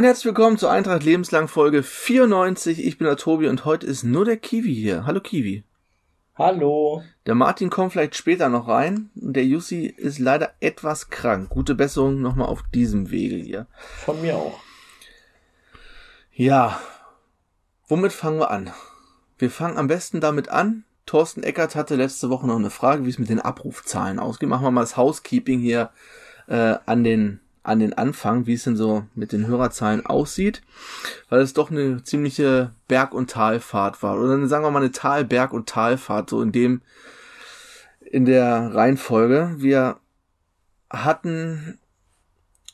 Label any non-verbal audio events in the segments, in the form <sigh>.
Damit herzlich willkommen zur Eintracht Lebenslang Folge 94. Ich bin der Tobi und heute ist nur der Kiwi hier. Hallo Kiwi. Hallo. Der Martin kommt vielleicht später noch rein und der Jussi ist leider etwas krank. Gute Besserung nochmal auf diesem Wege hier. Von mir auch. Ja. Womit fangen wir an? Wir fangen am besten damit an. Thorsten Eckert hatte letzte Woche noch eine Frage, wie es mit den Abrufzahlen ausgeht. Machen wir mal das Housekeeping hier äh, an den an den Anfang, wie es denn so mit den Hörerzahlen aussieht, weil es doch eine ziemliche Berg- und Talfahrt war. Oder sagen wir mal eine Tal-, Berg- und Talfahrt, so in dem, in der Reihenfolge. Wir hatten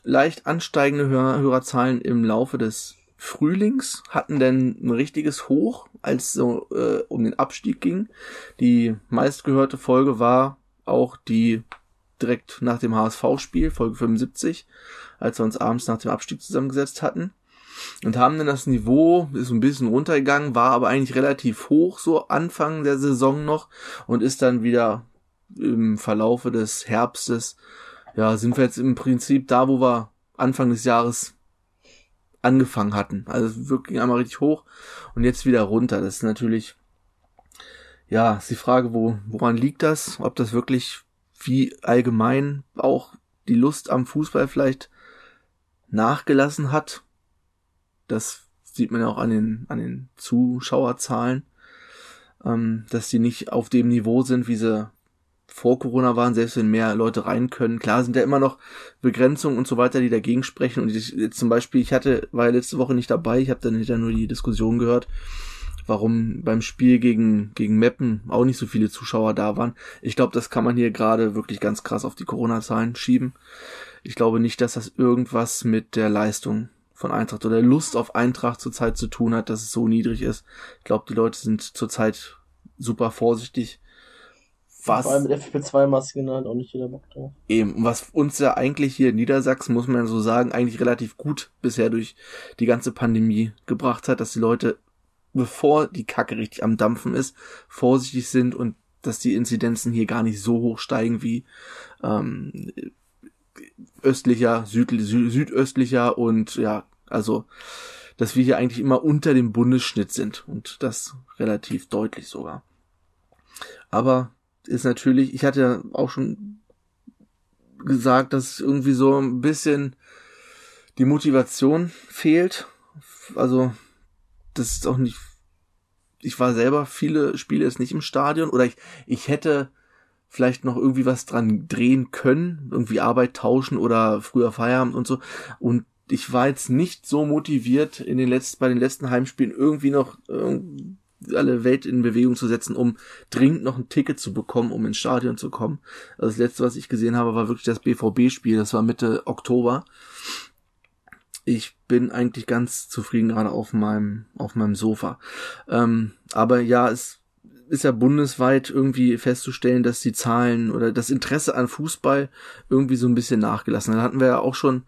leicht ansteigende Hör Hörerzahlen im Laufe des Frühlings, hatten denn ein richtiges Hoch, als so äh, um den Abstieg ging. Die meistgehörte Folge war auch die direkt nach dem HSV-Spiel, Folge 75, als wir uns abends nach dem Abstieg zusammengesetzt hatten. Und haben dann das Niveau, ist ein bisschen runtergegangen, war aber eigentlich relativ hoch, so Anfang der Saison noch, und ist dann wieder im Verlaufe des Herbstes, ja, sind wir jetzt im Prinzip da, wo wir Anfang des Jahres angefangen hatten. Also wirklich einmal richtig hoch und jetzt wieder runter. Das ist natürlich, ja, ist die Frage, wo, woran liegt das? Ob das wirklich wie allgemein auch die Lust am Fußball vielleicht nachgelassen hat. Das sieht man ja auch an den, an den Zuschauerzahlen, ähm, dass die nicht auf dem Niveau sind, wie sie vor Corona waren, selbst wenn mehr Leute rein können. Klar sind ja immer noch Begrenzungen und so weiter, die dagegen sprechen. Und ich, zum Beispiel, ich hatte, war ja letzte Woche nicht dabei, ich habe dann hinterher nur die Diskussion gehört, warum beim Spiel gegen, gegen Meppen auch nicht so viele Zuschauer da waren. Ich glaube, das kann man hier gerade wirklich ganz krass auf die Corona-Zahlen schieben. Ich glaube nicht, dass das irgendwas mit der Leistung von Eintracht oder der Lust auf Eintracht zurzeit zu tun hat, dass es so niedrig ist. Ich glaube, die Leute sind zurzeit super vorsichtig. Was, Vor allem mit FP2-Masken hat auch nicht jeder Bock drauf. Eben, was uns ja eigentlich hier in Niedersachsen, muss man so sagen, eigentlich relativ gut bisher durch die ganze Pandemie gebracht hat, dass die Leute bevor die Kacke richtig am Dampfen ist, vorsichtig sind und dass die Inzidenzen hier gar nicht so hoch steigen wie ähm, östlicher, süd, südöstlicher und ja, also dass wir hier eigentlich immer unter dem Bundesschnitt sind und das relativ deutlich sogar. Aber ist natürlich, ich hatte auch schon gesagt, dass irgendwie so ein bisschen die Motivation fehlt. Also das ist auch nicht. Ich war selber viele Spiele jetzt nicht im Stadion oder ich, ich hätte vielleicht noch irgendwie was dran drehen können, irgendwie Arbeit tauschen oder früher Feierabend und so. Und ich war jetzt nicht so motiviert in den letzten, bei den letzten Heimspielen irgendwie noch irgendwie alle Welt in Bewegung zu setzen, um dringend noch ein Ticket zu bekommen, um ins Stadion zu kommen. Also das letzte, was ich gesehen habe, war wirklich das BVB-Spiel. Das war Mitte Oktober ich bin eigentlich ganz zufrieden gerade auf meinem, auf meinem Sofa. Ähm, aber ja, es ist ja bundesweit irgendwie festzustellen, dass die Zahlen oder das Interesse an Fußball irgendwie so ein bisschen nachgelassen. Da hatten wir ja auch schon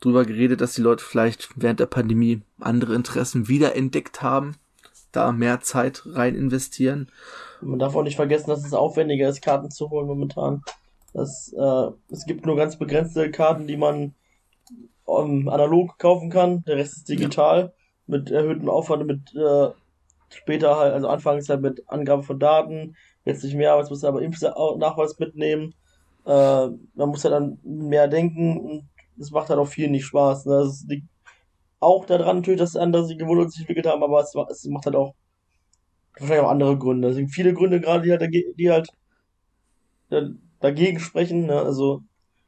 drüber geredet, dass die Leute vielleicht während der Pandemie andere Interessen wiederentdeckt haben, da mehr Zeit rein investieren. Man darf auch nicht vergessen, dass es aufwendiger ist, Karten zu holen momentan. Das, äh, es gibt nur ganz begrenzte Karten, die man um, ähm, analog kaufen kann. Der Rest ist digital ja. mit erhöhtem Aufwand, mit äh, später halt, also anfangs halt mit Angabe von Daten, jetzt nicht mehr, aber jetzt muss man aber Impfnachweis mitnehmen. Äh, man muss halt dann mehr denken und es macht halt auch viel nicht Spaß. Ne? Es liegt auch daran natürlich, dass andere sich gewohnt sich entwickelt haben, aber es, es macht halt auch wahrscheinlich auch andere Gründe. Es sind viele Gründe gerade, die halt, die halt dagegen sprechen. Ne? Also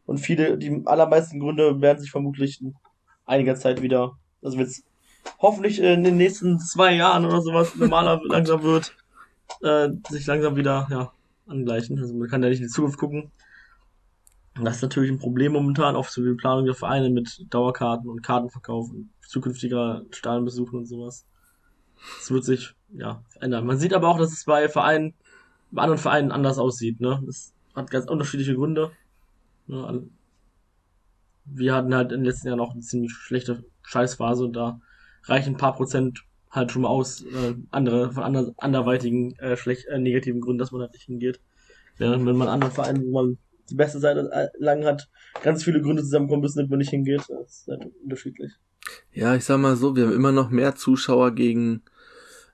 und viele, die allermeisten Gründe werden sich vermutlich in einiger Zeit wieder, also wenn es hoffentlich in den nächsten zwei Jahren oder sowas normaler <laughs> langsam wird, äh, sich langsam wieder, ja, angleichen. Also man kann ja nicht in die Zukunft gucken. Und das ist natürlich ein Problem momentan, auch für die Planung der Vereine mit Dauerkarten und Kartenverkauf und zukünftiger Stadionbesuchen und sowas. Das wird sich, ja, verändern. Man sieht aber auch, dass es bei Vereinen, bei anderen Vereinen anders aussieht, ne? Das hat ganz unterschiedliche Gründe. Ne, wir hatten halt in den letzten Jahren auch eine ziemlich schlechte Scheißphase und da reichen ein paar Prozent halt schon mal aus, äh, andere, von ander, anderweitigen, äh, schlecht, äh, negativen Gründen, dass man halt nicht hingeht. Während wenn man anderen Vereinen, wo man die beste Seite lang hat, ganz viele Gründe zusammenkommen müssen, damit man nicht hingeht. Das ist halt unterschiedlich. Ja, ich sag mal so, wir haben immer noch mehr Zuschauer gegen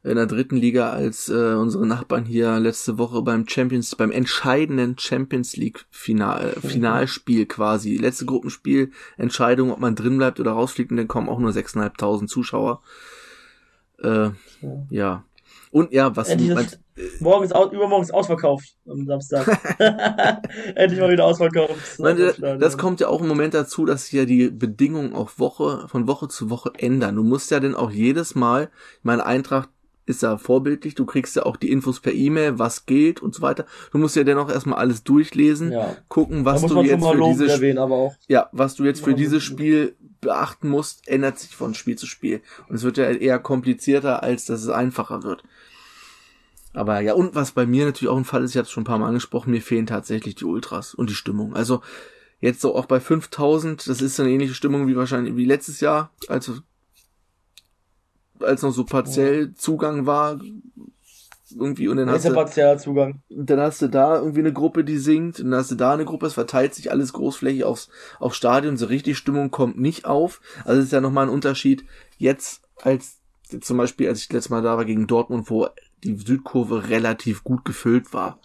in der dritten Liga als äh, unsere Nachbarn hier letzte Woche beim Champions, beim entscheidenden Champions League Final, äh, Finalspiel quasi. Letzte Gruppenspiel, Entscheidung, ob man drin bleibt oder rausfliegt und dann kommen auch nur 6.500 Zuschauer. Äh, ja. ja. Und ja, was Endlich das, morgen ist aus, übermorgen ist ausverkauft am Samstag. <laughs> <laughs> Endlich mal wieder ausverkauft. Meine, das kommt ja auch im Moment dazu, dass sich ja die Bedingungen auch Woche, von Woche zu Woche ändern. Du musst ja dann auch jedes Mal, ich meine, Eintracht ist ja vorbildlich, du kriegst ja auch die Infos per E-Mail, was gilt und so weiter. Du musst ja dennoch erstmal alles durchlesen, ja. gucken, was du jetzt für dieses erwähnen, Ja, was du jetzt für dieses Spiel beachten musst, ändert sich von Spiel zu Spiel. Und es wird ja eher komplizierter, als dass es einfacher wird. Aber ja, und was bei mir natürlich auch ein Fall ist, ich habe es schon ein paar Mal angesprochen, mir fehlen tatsächlich die Ultras und die Stimmung. Also jetzt so auch bei 5000, das ist eine ähnliche Stimmung wie wahrscheinlich wie letztes Jahr, also als noch so partiell Zugang war, irgendwie und dann hast du. Dann hast du da irgendwie eine Gruppe, die singt, und dann hast du da eine Gruppe, es verteilt sich alles großflächig aufs aufs Stadion, so richtig Stimmung kommt nicht auf. Also es ist ja nochmal ein Unterschied jetzt als zum Beispiel, als ich letztes Mal da war gegen Dortmund, wo die Südkurve relativ gut gefüllt war.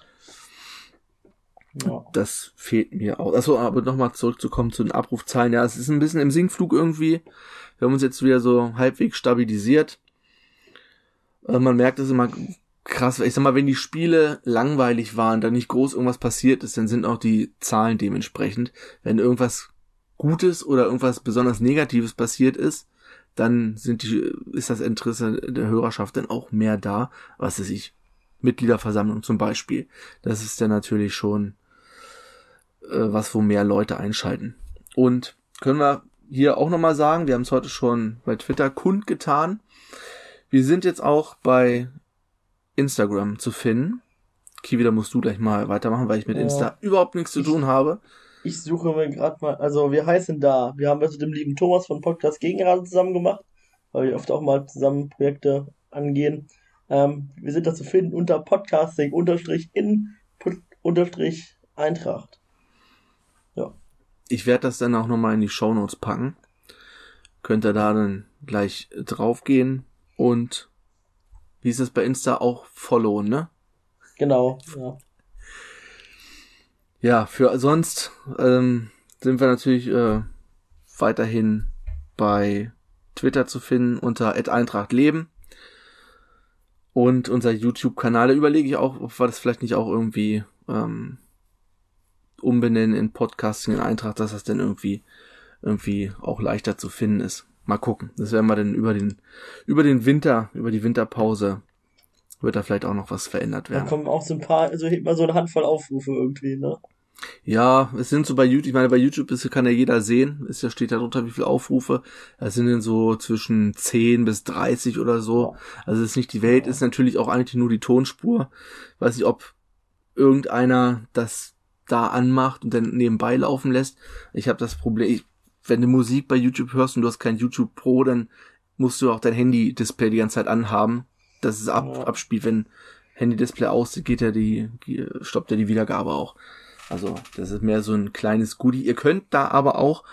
Ja. Das fehlt mir auch. Achso, aber nochmal zurückzukommen zu den Abrufzahlen. Ja, es ist ein bisschen im Sinkflug irgendwie. Wir haben uns jetzt wieder so halbwegs stabilisiert. Äh, man merkt es immer krass. Ich sag mal, wenn die Spiele langweilig waren, da nicht groß irgendwas passiert ist, dann sind auch die Zahlen dementsprechend. Wenn irgendwas Gutes oder irgendwas besonders Negatives passiert ist, dann sind die, ist das Interesse der Hörerschaft dann auch mehr da, was weiß ich, Mitgliederversammlung zum Beispiel. Das ist dann natürlich schon äh, was, wo mehr Leute einschalten. Und können wir hier auch nochmal sagen, wir haben es heute schon bei Twitter kundgetan. Wir sind jetzt auch bei Instagram zu finden. Kiwi, da musst du gleich mal weitermachen, weil ich mit Insta überhaupt nichts zu tun habe. Ich suche mir gerade mal, also wir heißen da, wir haben das mit dem lieben Thomas von Podcast Gegenrade zusammen gemacht, weil wir oft auch mal zusammen Projekte angehen. Ähm, wir sind da zu finden unter Podcasting unterstrich in unterstrich Eintracht. Ich werde das dann auch nochmal in die Show Notes packen. Könnt ihr da dann gleich draufgehen und wie ist es bei Insta auch followen, ne? Genau, ja. Ja, für sonst ähm, sind wir natürlich äh, weiterhin bei Twitter zu finden unter Eintracht Leben. Und unser YouTube-Kanal, da überlege ich auch, ob wir das vielleicht nicht auch irgendwie ähm, umbenennen in Podcasting in Eintracht, dass das dann irgendwie irgendwie auch leichter zu finden ist. Mal gucken. Das werden wir dann über den über den Winter, über die Winterpause wird da vielleicht auch noch was verändert werden. Da kommen auch so ein paar, also hebt mal so eine Handvoll Aufrufe irgendwie, ne? Ja, es sind so bei YouTube, ich meine, bei YouTube ist, kann ja jeder sehen, ist ja, steht da drunter, wie viele Aufrufe. Es sind dann so zwischen 10 bis 30 oder so. Also es ist nicht die Welt, ist natürlich auch eigentlich nur die Tonspur. Weiß nicht, ob irgendeiner das da anmacht und dann nebenbei laufen lässt. Ich habe das Problem, ich, wenn du Musik bei YouTube hörst und du hast kein YouTube Pro, dann musst du auch dein Handy-Display die ganze Zeit anhaben, dass es ab, ja. abspielt. Wenn Handy-Display aus, geht ja die, stoppt ja die Wiedergabe auch. Also, das ist mehr so ein kleines Goodie. Ihr könnt da aber auch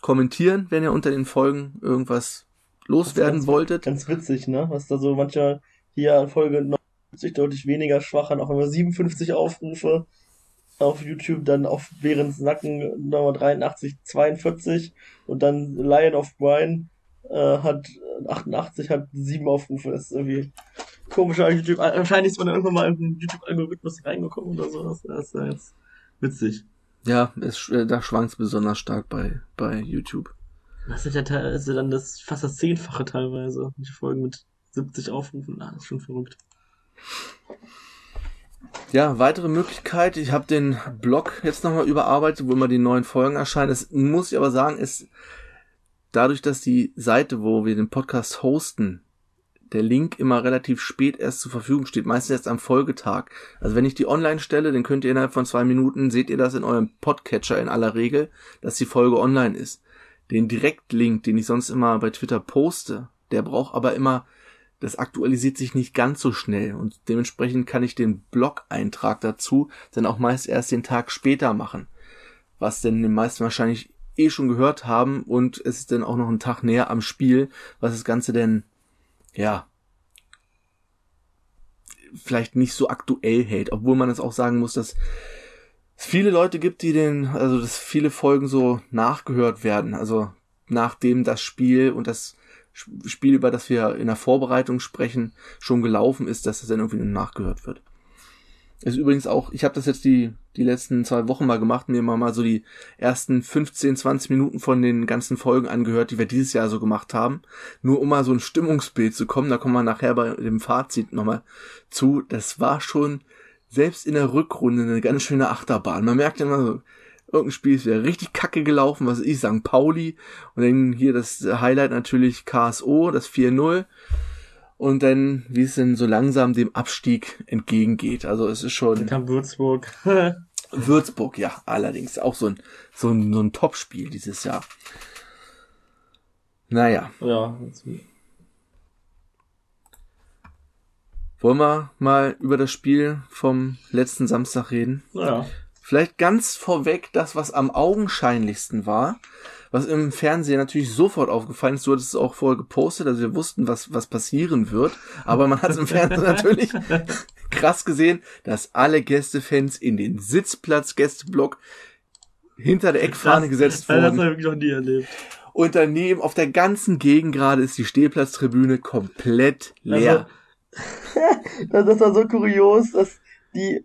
kommentieren, wenn ihr unter den Folgen irgendwas loswerden ganz, wolltet. Ganz witzig, ne? Was da so manchmal hier Folge 90 deutlich weniger schwach hat, auch immer 57 Aufrufe auf YouTube, dann auf Behrens Nacken Nummer 83, 42 und dann Lion of Brian äh, hat 88, hat sieben Aufrufe. Das ist irgendwie komischer YouTube. Wahrscheinlich ist man irgendwann mal in den YouTube-Algorithmus reingekommen oder so. Das ist ja jetzt Witzig. Ja, es, äh, da schwankt es besonders stark bei, bei YouTube. Das ist ja teilweise dann das, fast das Zehnfache teilweise. Die Folgen mit 70 Aufrufen. Ah, das ist schon verrückt. Ja, weitere Möglichkeit. Ich habe den Blog jetzt nochmal überarbeitet, wo immer die neuen Folgen erscheinen. Es muss ich aber sagen, ist dadurch, dass die Seite, wo wir den Podcast hosten, der Link immer relativ spät erst zur Verfügung steht, meistens erst am Folgetag. Also wenn ich die online stelle, dann könnt ihr innerhalb von zwei Minuten, seht ihr das in eurem Podcatcher in aller Regel, dass die Folge online ist. Den Direktlink, den ich sonst immer bei Twitter poste, der braucht aber immer, das aktualisiert sich nicht ganz so schnell und dementsprechend kann ich den Blog-Eintrag dazu dann auch meist erst den Tag später machen. Was denn den meisten wahrscheinlich eh schon gehört haben und es ist dann auch noch ein Tag näher am Spiel, was das Ganze denn, ja, vielleicht nicht so aktuell hält, obwohl man es auch sagen muss, dass es viele Leute gibt, die den, also dass viele Folgen so nachgehört werden, also nachdem das Spiel und das Spiel, über das wir in der Vorbereitung sprechen, schon gelaufen ist, dass das dann irgendwie nachgehört wird. Ist übrigens auch, ich habe das jetzt die, die letzten zwei Wochen mal gemacht, mir mal so die ersten 15, 20 Minuten von den ganzen Folgen angehört, die wir dieses Jahr so gemacht haben. Nur um mal so ein Stimmungsbild zu kommen, da kommen wir nachher bei dem Fazit nochmal zu. Das war schon selbst in der Rückrunde eine ganz schöne Achterbahn. Man merkt immer so, irgendein Spiel ist wieder richtig kacke gelaufen, was ich sagen, Pauli. Und dann hier das Highlight natürlich KSO, das 4-0 und dann, wie es denn so langsam dem Abstieg entgegengeht. Also es ist schon. Dann kam Würzburg. <laughs> Würzburg, ja, allerdings auch so ein, so ein, so ein Top-Spiel dieses Jahr. Naja. Ja. Wollen wir mal über das Spiel vom letzten Samstag reden? Ja. Vielleicht ganz vorweg das, was am augenscheinlichsten war was im Fernsehen natürlich sofort aufgefallen ist. Du hattest es auch vorher gepostet, also wir wussten, was, was passieren wird. Aber man hat es im <laughs> Fernsehen natürlich krass gesehen, dass alle Gästefans in den Sitzplatz-Gästeblock hinter der Eckfahne das, gesetzt wurden. Das habe ich noch nie erlebt. Und daneben auf der ganzen Gegend gerade ist die Stehplatztribüne komplett leer. <laughs> Also, das war so kurios, dass die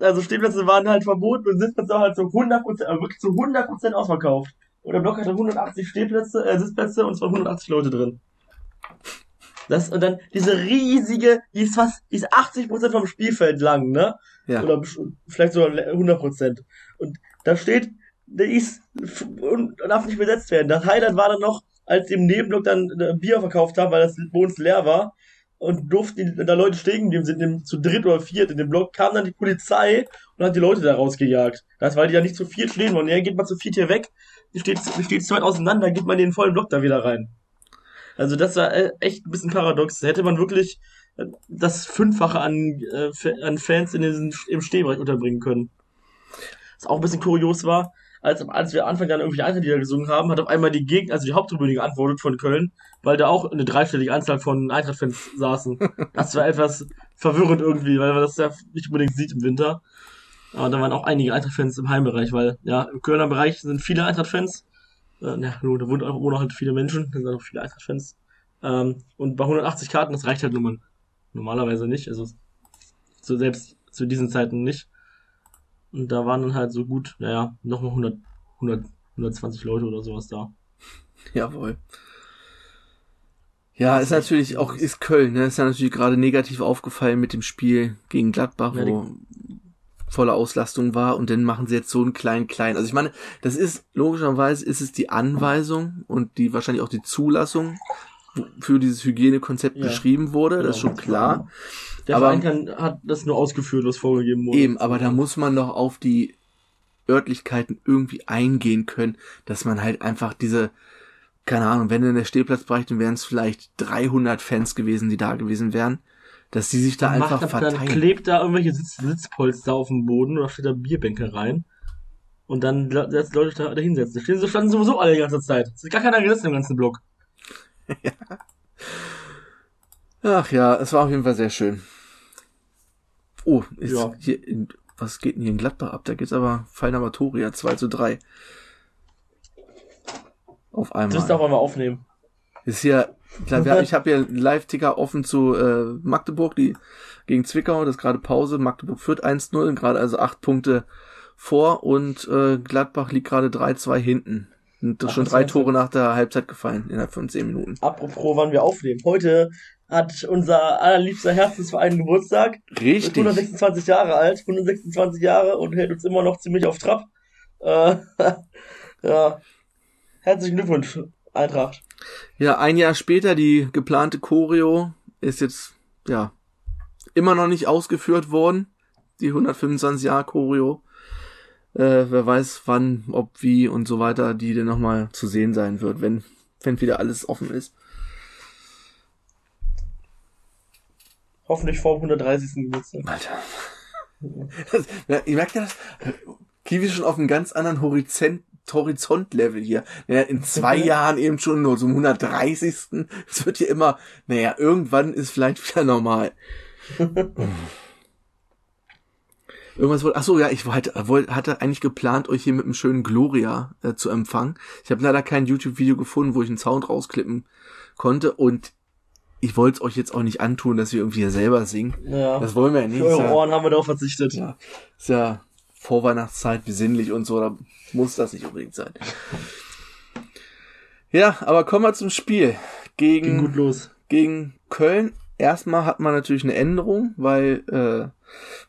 also Stehplätze waren halt verboten und Sitzplätze auch halt so 100%, also wirklich zu 100% ausverkauft. Und der Block hatte 180 Stehplätze, äh, Sitzplätze und es waren 180 Leute drin. Das, und dann diese riesige, die ist fast, die ist 80 vom Spielfeld lang, ne? Ja. Oder vielleicht sogar 100% Und da steht, der ist, und darf nicht besetzt werden. Das Highlight war dann noch, als die im Nebenblock dann äh, Bier verkauft haben, weil das bei uns leer war und durften da Leute stehen geblieben sind, zu dritt oder viert in dem Block, kam dann die Polizei und hat die Leute da rausgejagt. Das, weil die ja nicht zu viert stehen wollen. Ja, geht mal zu viert hier weg steht, zu weit auseinander, geht man den vollen Block da wieder rein. Also das war äh, echt ein bisschen paradox. Hätte man wirklich äh, das Fünffache an, äh, an Fans in diesen, im Stehbereich unterbringen können. Was auch ein bisschen kurios war, als, als wir Anfang dann irgendwie Eintracht-Lieder gesungen haben, hat auf einmal die Gegend, also die Haupttribüne geantwortet von Köln, weil da auch eine dreistellige Anzahl von Eintracht-Fans <laughs> saßen. Das war etwas verwirrend irgendwie, weil man das ja nicht unbedingt sieht im Winter. Aber da waren auch einige Eintracht-Fans im Heimbereich, weil ja, im Kölner Bereich sind viele Eintracht-Fans. Äh, ja, da wohnen auch, wohnen auch halt viele Menschen, da sind auch viele Eintracht-Fans. Ähm, und bei 180 Karten, das reicht halt nun normalerweise nicht. Also so selbst zu diesen Zeiten nicht. Und da waren dann halt so gut, naja, nochmal 100, 100, 120 Leute oder sowas da. Jawohl. Ja, ist natürlich auch, ist Köln, ne? Ist ja natürlich gerade negativ aufgefallen mit dem Spiel gegen Gladbach, ja, wo volle Auslastung war und dann machen sie jetzt so einen kleinen kleinen. Also ich meine, das ist logischerweise ist es die Anweisung und die wahrscheinlich auch die Zulassung für dieses Hygienekonzept ja. beschrieben wurde, das ist schon klar. Der aber, Verein kann, hat das nur ausgeführt, was vorgegeben wurde. Eben, aber da muss man doch auf die Örtlichkeiten irgendwie eingehen können, dass man halt einfach diese, keine Ahnung, wenn in der Stehplatzbereich, dann wären es vielleicht 300 Fans gewesen, die da gewesen wären dass die sich da Macht einfach verteilen. Dann klebt da irgendwelche Sitz Sitzpolster auf dem Boden oder steht da Bierbänke rein. Und dann lässt Leute da, da hinsetzen. Da stehen, standen sowieso alle die ganze Zeit. Es ist gar keiner gesessen im ganzen Block. <laughs> ja. Ach ja, es war auf jeden Fall sehr schön. Oh, ist ja. hier in, was geht denn hier in Gladbach ab? Da geht's aber Feiner Matoria 2 zu 3. Auf einmal. Das darf man mal aufnehmen. Ist hier ich habe hier einen Live-Ticker offen zu äh, Magdeburg, die gegen Zwickau, das ist gerade Pause. Magdeburg führt 1-0, gerade also acht Punkte vor und äh, Gladbach liegt gerade 3-2 hinten. Und das Ach, schon drei Tore nach der Halbzeit gefallen, innerhalb von zehn Minuten. Apropos, wann wir aufnehmen. Heute hat unser allerliebster Herzensverein Geburtstag. Richtig. Ist 126 Jahre alt, 126 Jahre und hält uns immer noch ziemlich auf Trab. Äh, <laughs> ja. Herzlichen Glückwunsch, Eintracht. Ja, ein Jahr später, die geplante Choreo ist jetzt, ja, immer noch nicht ausgeführt worden. Die 125 Jahre Choreo. Äh, wer weiß wann, ob, wie und so weiter, die denn nochmal zu sehen sein wird, wenn, wenn wieder alles offen ist. Hoffentlich vor dem 130. Geburtstag. Alter. <laughs> Das, ja, ihr merkt ja, das, Kiwi ist schon auf einem ganz anderen Horizont, Horizontlevel hier. Naja, in zwei <laughs> Jahren eben schon nur zum 130. Es wird hier immer, naja, irgendwann ist vielleicht wieder normal. <laughs> Irgendwas wollte, ach so, ja, ich wollte, hatte eigentlich geplant, euch hier mit einem schönen Gloria äh, zu empfangen. Ich habe leider kein YouTube-Video gefunden, wo ich einen Sound rausklippen konnte und ich wollte es euch jetzt auch nicht antun, dass wir irgendwie hier selber singen. Ja. Das wollen wir ja nicht. Für eure Ohren haben wir darauf verzichtet. Ja, ist ja Vorweihnachtszeit, besinnlich und so, da muss das nicht unbedingt sein. Ja, aber kommen wir zum Spiel. Gegen, Ging gut los. Gegen Köln. Erstmal hat man natürlich eine Änderung, weil äh,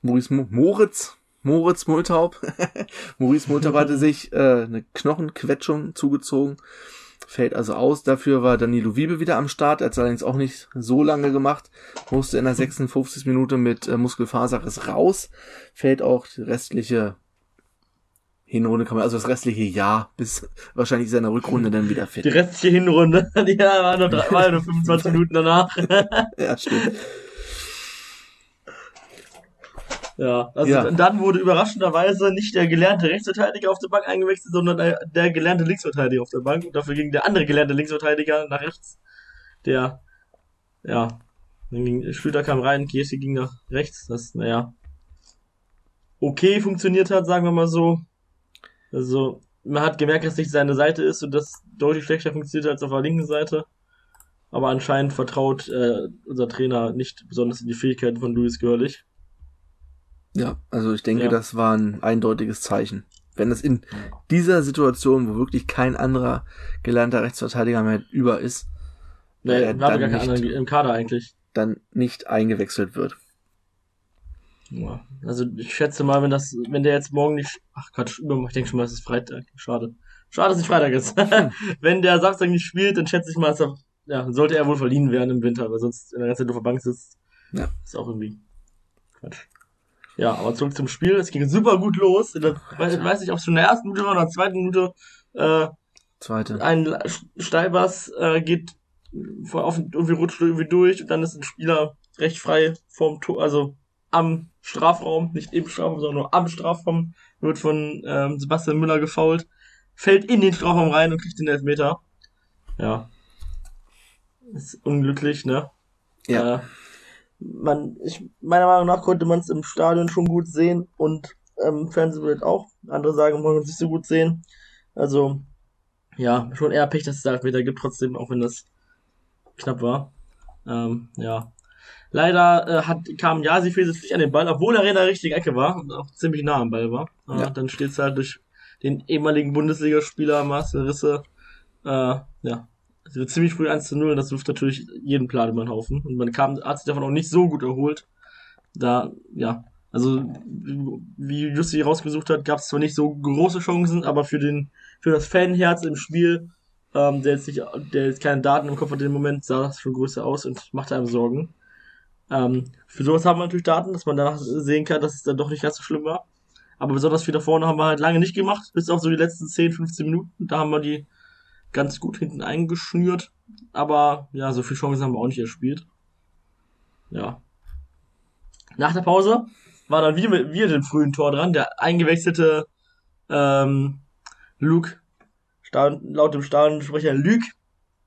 Maurice Mo Moritz, Moritz Multaub, <laughs> Maurice Multaub hatte <laughs> sich äh, eine Knochenquetschung zugezogen fällt also aus. Dafür war Danilo Wiebe wieder am Start. Er hat es allerdings auch nicht so lange gemacht. Musste in der 56. Minute mit äh, Muskelfaserriss raus. Fällt auch die restliche Hinrunde, kann man, also das restliche Jahr bis wahrscheinlich seiner Rückrunde dann wieder fit. Die restliche Hinrunde, <laughs> die war nur, drei, war nur 25 <laughs> Minuten danach. ja, stimmt. Ja, also ja. dann wurde überraschenderweise nicht der gelernte Rechtsverteidiger auf der Bank eingewechselt, sondern der, gelernte Linksverteidiger auf der Bank. Und dafür ging der andere gelernte Linksverteidiger nach rechts. Der, ja, dann ging, Schlüter kam rein, Kiesi ging nach rechts. Das, naja, okay funktioniert hat, sagen wir mal so. Also, man hat gemerkt, dass nicht seine Seite ist und das deutlich schlechter funktioniert als auf der linken Seite. Aber anscheinend vertraut äh, unser Trainer nicht besonders in die Fähigkeiten von Luis Görlich. Ja, also ich denke, ja. das war ein eindeutiges Zeichen. Wenn es in dieser Situation, wo wirklich kein anderer gelernter Rechtsverteidiger mehr über ist, nee, äh, dann gar nicht, im Kader eigentlich. Dann nicht eingewechselt wird. Ja, also ich schätze mal, wenn das, wenn der jetzt morgen nicht, ach Quatsch, ich denke schon mal, es ist Freitag. Schade. Schade, dass es nicht Freitag ist. <laughs> wenn der Samstag nicht spielt, dann schätze ich mal, er, ja, sollte er wohl verliehen werden im Winter, weil sonst in der ganzen Zeit auf der Bank sitzt. Ja. Ist auch irgendwie Quatsch. Ja, aber zurück zum Spiel. Es ging super gut los. Der, weiß, nicht, ob es schon in der ersten Minute war oder in der zweiten Minute. Äh, Zweite. Ein Steilbass äh, geht vor, auf, irgendwie rutscht irgendwie durch und dann ist ein Spieler recht frei vom Tor, also am Strafraum, nicht im Strafraum, sondern nur am Strafraum, wird von ähm, Sebastian Müller gefault, fällt in den Strafraum rein und kriegt den Elfmeter. Ja. Ist unglücklich, ne? Ja. Äh, man, ich, meiner Meinung nach konnte man es im Stadion schon gut sehen und ähm, Fernsehbild auch. Andere sagen, man konnte es nicht so gut sehen. Also, ja, schon eher Pech, dass es da Elfmeter gibt, trotzdem, auch wenn das knapp war. Ähm, ja. Leider äh, hat, kam Jasi Fesic nicht an den Ball, obwohl er in der richtigen Ecke war und auch ziemlich nah am Ball war. Äh, ja. Dann steht es halt durch den ehemaligen Bundesligaspieler Marcel Risse, äh, ja, also ziemlich früh 1 zu 0 und das wirft natürlich jeden Plan über den Haufen. Und man kam, hat sich davon auch nicht so gut erholt. Da, ja, also wie Jussi rausgesucht hat, gab es zwar nicht so große Chancen, aber für den, für das Fanherz im Spiel, ähm, der jetzt nicht, der jetzt keine Daten im Kopf hat, in dem Moment sah das schon größer aus und machte einem Sorgen. Ähm, für sowas haben wir natürlich Daten, dass man danach sehen kann, dass es dann doch nicht ganz so schlimm war. Aber besonders viel da vorne haben wir halt lange nicht gemacht, bis auf so die letzten 10, 15 Minuten. Da haben wir die ganz gut hinten eingeschnürt. Aber ja, so viel Chancen haben wir auch nicht erspielt. Ja. Nach der Pause war dann wieder mit wir den frühen Tor dran. Der eingewechselte ähm, Luke, Stadion, laut dem Stadionsprecher Luke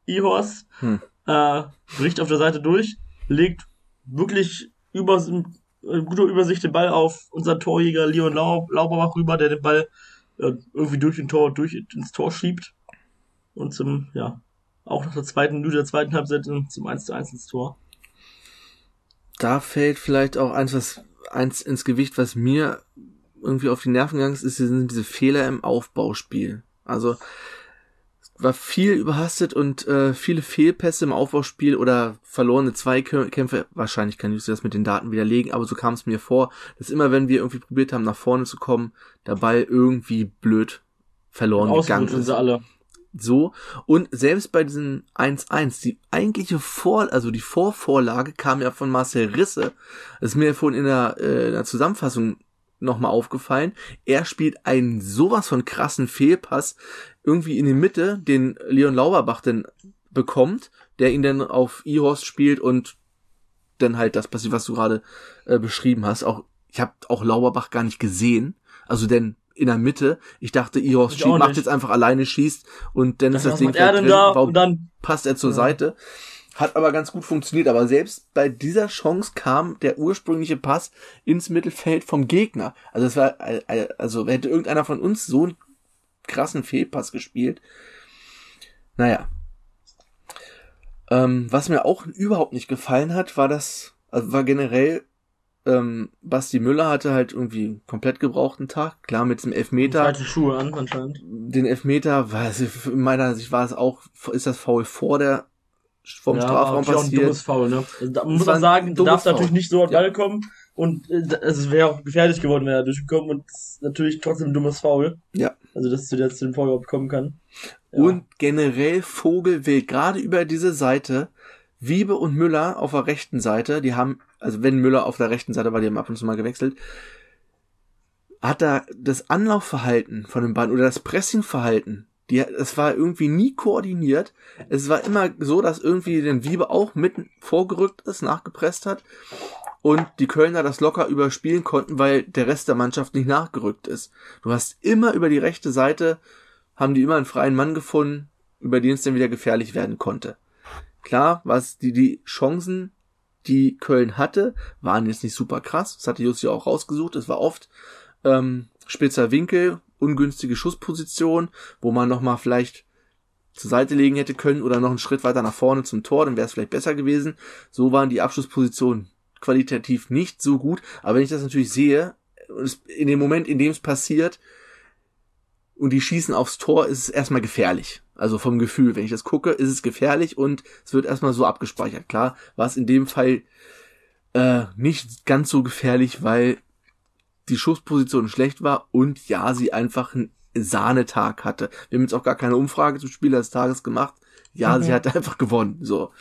Ihors, hm. äh, bricht auf der Seite durch, legt wirklich über, äh, gute Übersicht den Ball auf unseren Torjäger Leon Lauberbach rüber, der den Ball äh, irgendwie durch den Tor, durch ins Tor schiebt und zum, ja, auch nach der zweiten Minute der zweiten Halbzeit zum 1 zu 1 ins Tor. Da fällt vielleicht auch eins, was, eins ins Gewicht, was mir irgendwie auf die Nerven gegangen ist, sind diese Fehler im Aufbauspiel. Also, war viel überhastet und äh, viele Fehlpässe im Aufbauspiel oder verlorene Zweikämpfe. Wahrscheinlich kann ich das mit den Daten widerlegen, aber so kam es mir vor, dass immer wenn wir irgendwie probiert haben, nach vorne zu kommen, der Ball irgendwie blöd verloren gegangen ist. Sie alle so. Und selbst bei diesen 1-1, die eigentliche Vor, also die Vorvorlage kam ja von Marcel Risse. Das ist mir vorhin in der, äh, in der Zusammenfassung nochmal aufgefallen. Er spielt einen sowas von krassen Fehlpass irgendwie in die Mitte, den Leon Lauberbach dann bekommt, der ihn dann auf E-Horst spielt und dann halt das passiert, was du gerade äh, beschrieben hast. Auch ich habe auch Lauberbach gar nicht gesehen. Also denn in der Mitte. Ich dachte, auch macht jetzt einfach alleine, schießt und dann ist das Ding er denn drin. da? Und dann, passt er zur Ja. Seite? Hat aber ganz gut funktioniert. Aber selbst bei dieser Chance kam der ursprüngliche Pass ins Mittelfeld vom Gegner. Also es war, äh, äh, also hätte irgendeiner von uns so einen krassen Fehlpass gespielt. Naja. Ähm, was mir auch überhaupt nicht gefallen hat, war das, also war generell, ähm, Basti Müller hatte halt irgendwie einen komplett gebrauchten Tag. Klar, mit dem Elfmeter falsche Schuhe an, anscheinend. den Elfmeter, war es, in meiner Sicht war es auch, ist das Foul vor der, vom ja, Strafraum aber natürlich auch ein passiert. dummes Foul, ne? Also, da, man muss ein sagen, du darfst natürlich nicht so an Ja. Ball kommen und äh, es wäre auch gefährlich geworden, wenn er durchgekommen und natürlich trotzdem ein dummes Foul. Ja. Also, dass du jetzt zu dem überhaupt kommen kann. Ja. Und generell Vogelwild, gerade über diese Seite, Wiebe und Müller auf der rechten Seite, die haben, also wenn Müller auf der rechten Seite war, die haben ab und zu mal gewechselt, hat da das Anlaufverhalten von den beiden oder das Pressingverhalten, die, es war irgendwie nie koordiniert. Es war immer so, dass irgendwie den Wiebe auch mitten vorgerückt ist, nachgepresst hat und die Kölner das locker überspielen konnten, weil der Rest der Mannschaft nicht nachgerückt ist. Du hast immer über die rechte Seite, haben die immer einen freien Mann gefunden, über den es dann wieder gefährlich werden konnte. Klar, was die, die Chancen, die Köln hatte, waren jetzt nicht super krass. Das hatte Jussi auch rausgesucht. Es war oft ähm, spitzer Winkel, ungünstige Schussposition, wo man nochmal vielleicht zur Seite legen hätte können oder noch einen Schritt weiter nach vorne zum Tor, dann wäre es vielleicht besser gewesen. So waren die Abschlusspositionen qualitativ nicht so gut. Aber wenn ich das natürlich sehe, in dem Moment, in dem es passiert, und die schießen aufs Tor, ist es erstmal gefährlich. Also vom Gefühl, wenn ich das gucke, ist es gefährlich und es wird erstmal so abgespeichert. Klar, war es in dem Fall äh, nicht ganz so gefährlich, weil die Schussposition schlecht war und ja, sie einfach einen Sahnetag hatte. Wir haben jetzt auch gar keine Umfrage zum Spieler des Tages gemacht. Ja, Mhm. sie hat <laughs> einfach gewonnen. So.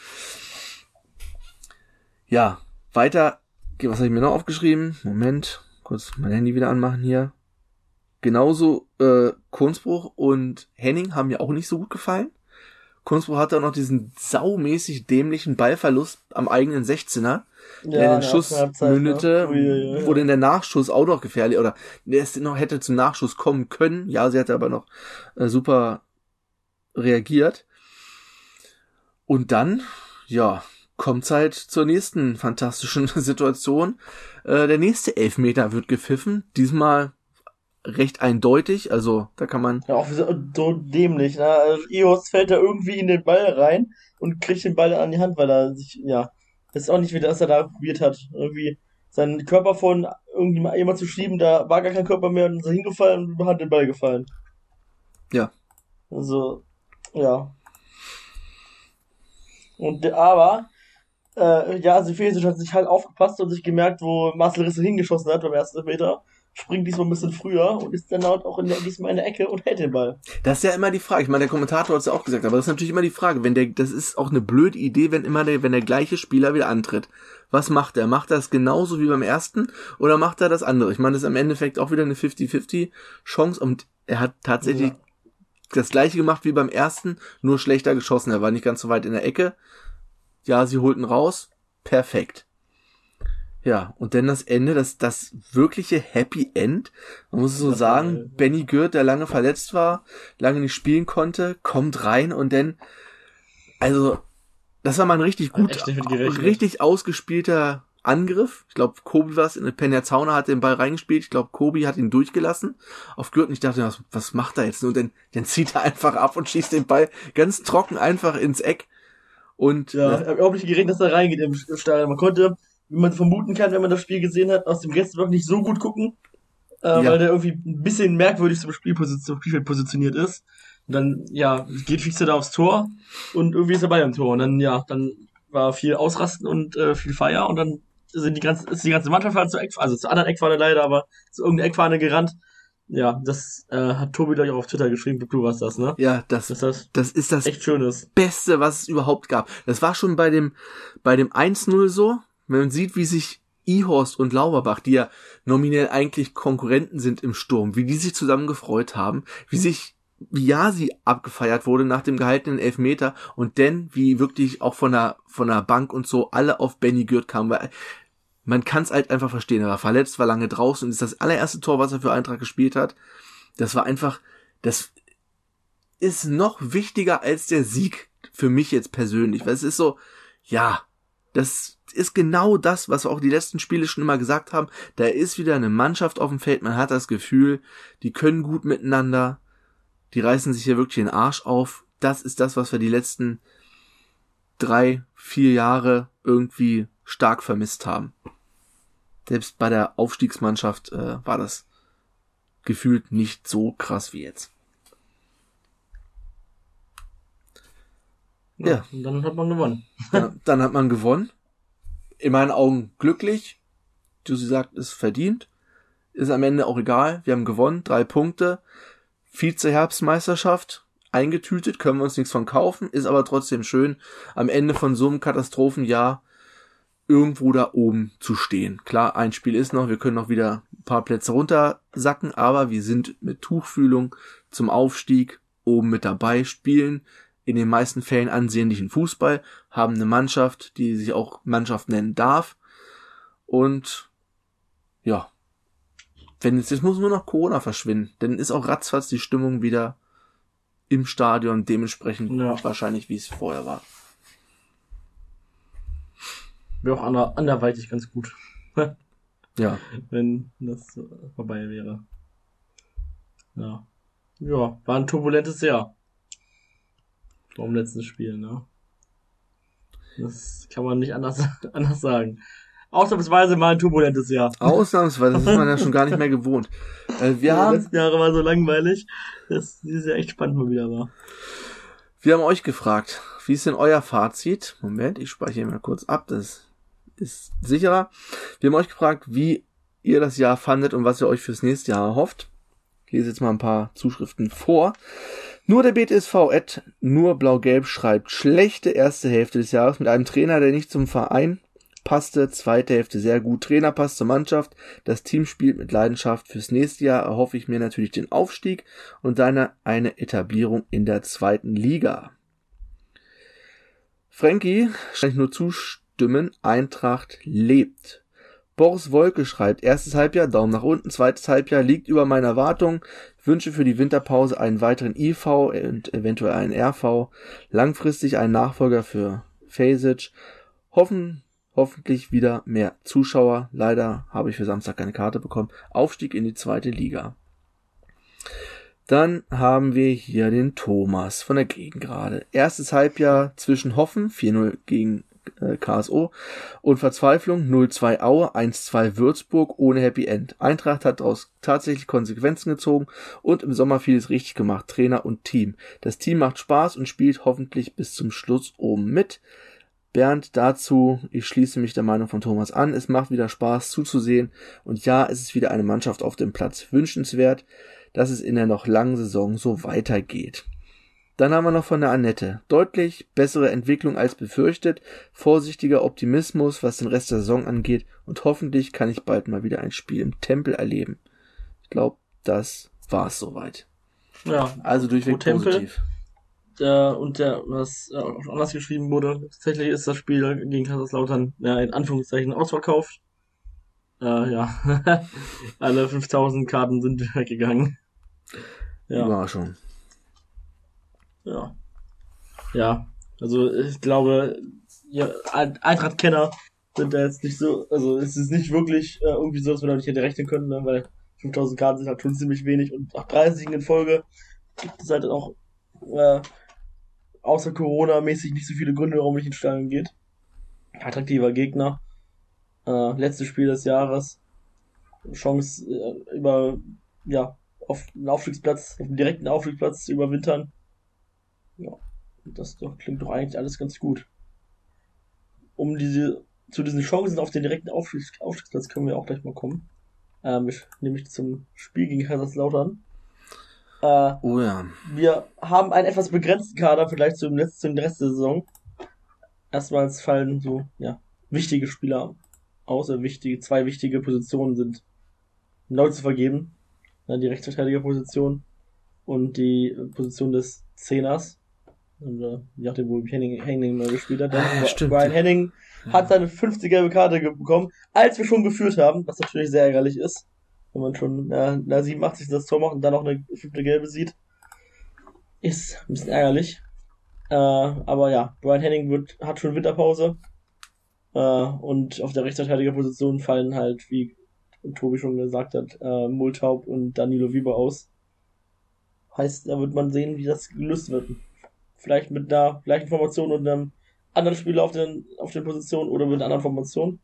Ja, weiter. Was habe ich mir noch aufgeschrieben? Moment, kurz mein Handy wieder anmachen hier. Genauso äh, Kunstbruch und Henning haben mir auch nicht so gut gefallen. Kunstbruch hatte auch noch diesen saumäßig dämlichen Ballverlust am eigenen 16er, der in den in Schuss Halbzeit, mündete, ne? Uiuiui, wo dann der Nachschuss auch noch gefährlich oder der ist noch hätte zum Nachschuss kommen können. Ja, sie hatte aber noch äh, super reagiert. Und dann, ja, kommt's halt zur nächsten fantastischen <laughs> Situation. Äh, der nächste Elfmeter wird gepfiffen, diesmal recht eindeutig, also da kann man Ja, auch so, so dämlich, ne? Also, Ios fällt da irgendwie in den Ball rein und kriegt den Ball an die Hand, weil er sich, ja, das ist auch nicht, wie das er da probiert hat. Irgendwie seinen Körper von irgendwie mal jemand zu schieben, da war gar kein Körper mehr und ist hingefallen und hat den Ball gefallen. Ja. Also, ja. Und, aber, äh, ja, Sefesic hat sich halt aufgepasst und sich gemerkt, wo Marcel Risse hingeschossen hat beim ersten Meter. Springt diesmal ein bisschen früher und ist dann halt auch in der, diesmal in der Ecke und hält den Ball. Das ist ja immer die Frage. Ich meine, der Kommentator hat es ja auch gesagt, aber das ist natürlich immer die Frage, wenn der, das ist auch eine blöde Idee, wenn immer der, wenn der gleiche Spieler wieder antritt. Was macht er? Macht er das genauso wie beim ersten oder macht er das andere? Ich meine, das ist im Endeffekt auch wieder eine 50-50 Chance und er hat tatsächlich Ja. das gleiche gemacht wie beim ersten, nur schlechter geschossen. Er war nicht ganz so weit in der Ecke. Ja, sie holten raus. Perfekt. Ja, und dann das Ende, das, das wirkliche Happy End. Man muss es so sagen, geil. Benny Gürt, der lange verletzt war, lange nicht spielen konnte, kommt rein und dann, also, das war mal ein richtig gut, richtig ausgespielter Angriff. Ich glaube, Kobi war es, in Penja Zauner hat den Ball reingespielt. Ich glaube, Kobi hat ihn durchgelassen auf Gürt und ich dachte, was, was macht er jetzt? Und dann, dann zieht er einfach ab und schießt den Ball ganz trocken einfach ins Eck. Und Ja, äh, ich habe überhaupt nicht gerechnet, dass er reingeht im Stadion. Man konnte, wie man vermuten kann, wenn man das Spiel gesehen hat, aus dem Gästeblock nicht so gut gucken, äh, Ja. weil der irgendwie ein bisschen merkwürdig zum Spielfeld positioniert ist. Und dann, ja, geht Fixer da aufs Tor und irgendwie ist er bei am Tor. Und dann, ja, dann war viel Ausrasten und äh, viel Feier und dann sind die ganze, ist die ganze Mannschaft halt zur Eckfahne, also zur anderen Eckfahne leider, aber zu irgendeiner Eckfahne gerannt. Ja, das äh, hat Tobi, glaube ich, auch auf Twitter geschrieben. Du warst das, ne? ja, das, Dass das das ist das echt schön ist. Beste, was es überhaupt gab. Das war schon bei dem, bei dem 1-0 so, wenn man sieht, wie sich Ihorst und Lauberbach, die ja nominell eigentlich Konkurrenten sind im Sturm, wie die sich zusammen gefreut haben, wie sich wie ja sie abgefeiert wurde nach dem gehaltenen Elfmeter und dann wie wirklich auch von der von der Bank und so alle auf Benny Gürt kamen, weil man kann es halt einfach verstehen. Er war verletzt, war lange draußen und ist das allererste Tor, was er für Eintracht gespielt hat. Das war einfach, das ist noch wichtiger als der Sieg für mich jetzt persönlich. Weil es ist so, ja, das ist genau das, was wir auch die letzten Spiele schon immer gesagt haben. Da ist wieder eine Mannschaft auf dem Feld. Man hat das Gefühl, die können gut miteinander. Die reißen sich hier wirklich den Arsch auf. Das ist das, was wir die letzten drei, vier Jahre irgendwie stark vermisst haben. Selbst bei der Aufstiegsmannschaft äh, war das gefühlt nicht so krass wie jetzt. Ja, ja. Und dann hat man gewonnen. <laughs> dann, dann hat man gewonnen. In meinen Augen glücklich. Jussi sagt, ist verdient. Ist am Ende auch egal. Wir haben gewonnen. Drei Punkte. Vize-Herbstmeisterschaft. Eingetütet. Können wir uns nichts von kaufen. Ist aber trotzdem schön, am Ende von so einem Katastrophenjahr irgendwo da oben zu stehen. Klar, ein Spiel ist noch. Wir können noch wieder ein paar Plätze runtersacken. Aber wir sind mit Tuchfühlung zum Aufstieg oben mit dabei. Spielen in den meisten Fällen ansehnlichen Fußball, haben eine Mannschaft, die sich auch Mannschaft nennen darf. Und ja, wenn jetzt, jetzt muss nur noch Corona verschwinden, dann ist auch ratzfatz die Stimmung wieder im Stadion dementsprechend ja. wahrscheinlich, wie es vorher war. Wäre auch ander, anderweitig ganz gut. <laughs> ja. Wenn das vorbei wäre. Ja. Ja, war ein turbulentes Jahr vom letzten Spiel, ne? Das kann man nicht anders, <laughs> anders sagen. Ausnahmsweise mal ein turbulentes Jahr. Ausnahmsweise, das ist man ja <laughs> schon gar nicht mehr gewohnt. Äh, wir haben, die letzten Jahre war so langweilig, dass dieses Jahr echt spannend mal wieder war. Wir haben euch gefragt, wie ist denn euer Fazit? Moment, ich speichere mal kurz ab, das ist sicherer. Wir haben euch gefragt, wie ihr das Jahr fandet und was ihr euch fürs nächste Jahr erhofft. Ich lese jetzt mal ein paar Zuschriften vor. Nur der BTSV at nur blau-gelb schreibt schlechte erste Hälfte des Jahres mit einem Trainer, der nicht zum Verein passte, zweite Hälfte sehr gut, Trainer passt zur Mannschaft, das Team spielt mit Leidenschaft. Fürs nächste Jahr erhoffe ich mir natürlich den Aufstieg und deine eine Etablierung in der zweiten Liga. Frankie scheint nur zustimmen, Eintracht lebt. Boris Wolke schreibt, erstes Halbjahr, Daumen nach unten, zweites Halbjahr liegt über meiner Erwartung, wünsche für die Winterpause einen weiteren IV und eventuell einen RV, langfristig einen Nachfolger für Fasic, hoffen, hoffentlich wieder mehr Zuschauer, leider habe ich für Samstag keine Karte bekommen, Aufstieg in die zweite Liga. Dann haben wir hier den Thomas von der Gegengrade. Erstes Halbjahr zwischen Hoffen, 4-0 gegen äh, KSO. Und Verzweiflung 0-2 Aue, 1-2 Würzburg ohne Happy End. Eintracht hat daraus tatsächlich Konsequenzen gezogen und im Sommer vieles richtig gemacht, Trainer und Team. Das Team macht Spaß und spielt hoffentlich bis zum Schluss oben mit. Bernd dazu, ich schließe mich der Meinung von Thomas an, es macht wieder Spaß zuzusehen und ja, es ist wieder eine Mannschaft auf dem Platz. Wünschenswert, dass es in der noch langen Saison so weitergeht. Dann haben wir noch von der Annette. Deutlich bessere Entwicklung als befürchtet, vorsichtiger Optimismus, was den Rest der Saison angeht und hoffentlich kann ich bald mal wieder ein Spiel im Tempel erleben. Ich glaube, das war's soweit. Ja. Also durchweg Tempel, positiv. Der, und der, was äh, anders geschrieben wurde, tatsächlich ist das Spiel gegen Kaiserslautern ja, in Anführungszeichen ausverkauft. Äh, ja, <laughs> alle 5000 Karten sind <laughs> weggegangen. Ja. Überraschung. Ja. Ja. Also ich glaube, ja, Eintracht-Kenner sind da jetzt nicht so, also es ist nicht wirklich äh, irgendwie so, dass wir da nicht hätte rechnen können, ne, weil 5000 Karten sind halt schon ziemlich wenig und nach 30 in Folge gibt es halt auch äh, außer Corona-mäßig nicht so viele Gründe, warum nicht in Stadion geht. Attraktiver Gegner. Äh, letztes Spiel des Jahres. Chance äh, über, ja, auf einen Aufstiegsplatz, auf einen direkten Aufstiegsplatz zu überwintern. Ja, das doch, klingt doch eigentlich alles ganz gut. Um diese, zu diesen Chancen auf den direkten Aufstiegs Aufstiegsplatz können wir auch gleich mal kommen. Ähm, nämlich zum Spiel gegen Kaiserslautern. Äh, oh ja. Wir haben einen etwas begrenzten Kader, vielleicht zum letzten Rest der Saison. Erstmals fallen so, ja, wichtige Spieler aus, also wichtige, zwei wichtige Positionen sind neu zu vergeben. Die Rechtsverteidigerposition und die Position des Zehners. Oder, je nachdem, wo Henning, Henning mal gespielt hat. Dann Ah, stimmt. Brian Henning hat seine fünfte gelbe Karte bekommen, als wir schon geführt haben, was natürlich sehr ärgerlich ist. Wenn man schon äh, der 87. das Tor macht und dann noch eine fünfte gelbe sieht. Ist ein bisschen ärgerlich. Äh, aber ja, Brian Henning wird, hat schon Winterpause. Äh, und auf der Rechtsverteidigerposition fallen halt, wie Tobi schon gesagt hat, äh, Multaub und Danilo Wieber aus. Heißt, da wird man sehen, wie das gelöst wird. Vielleicht mit einer gleichen Formation und einem anderen Spieler auf den, auf den Positionen oder mit einer anderen Formation.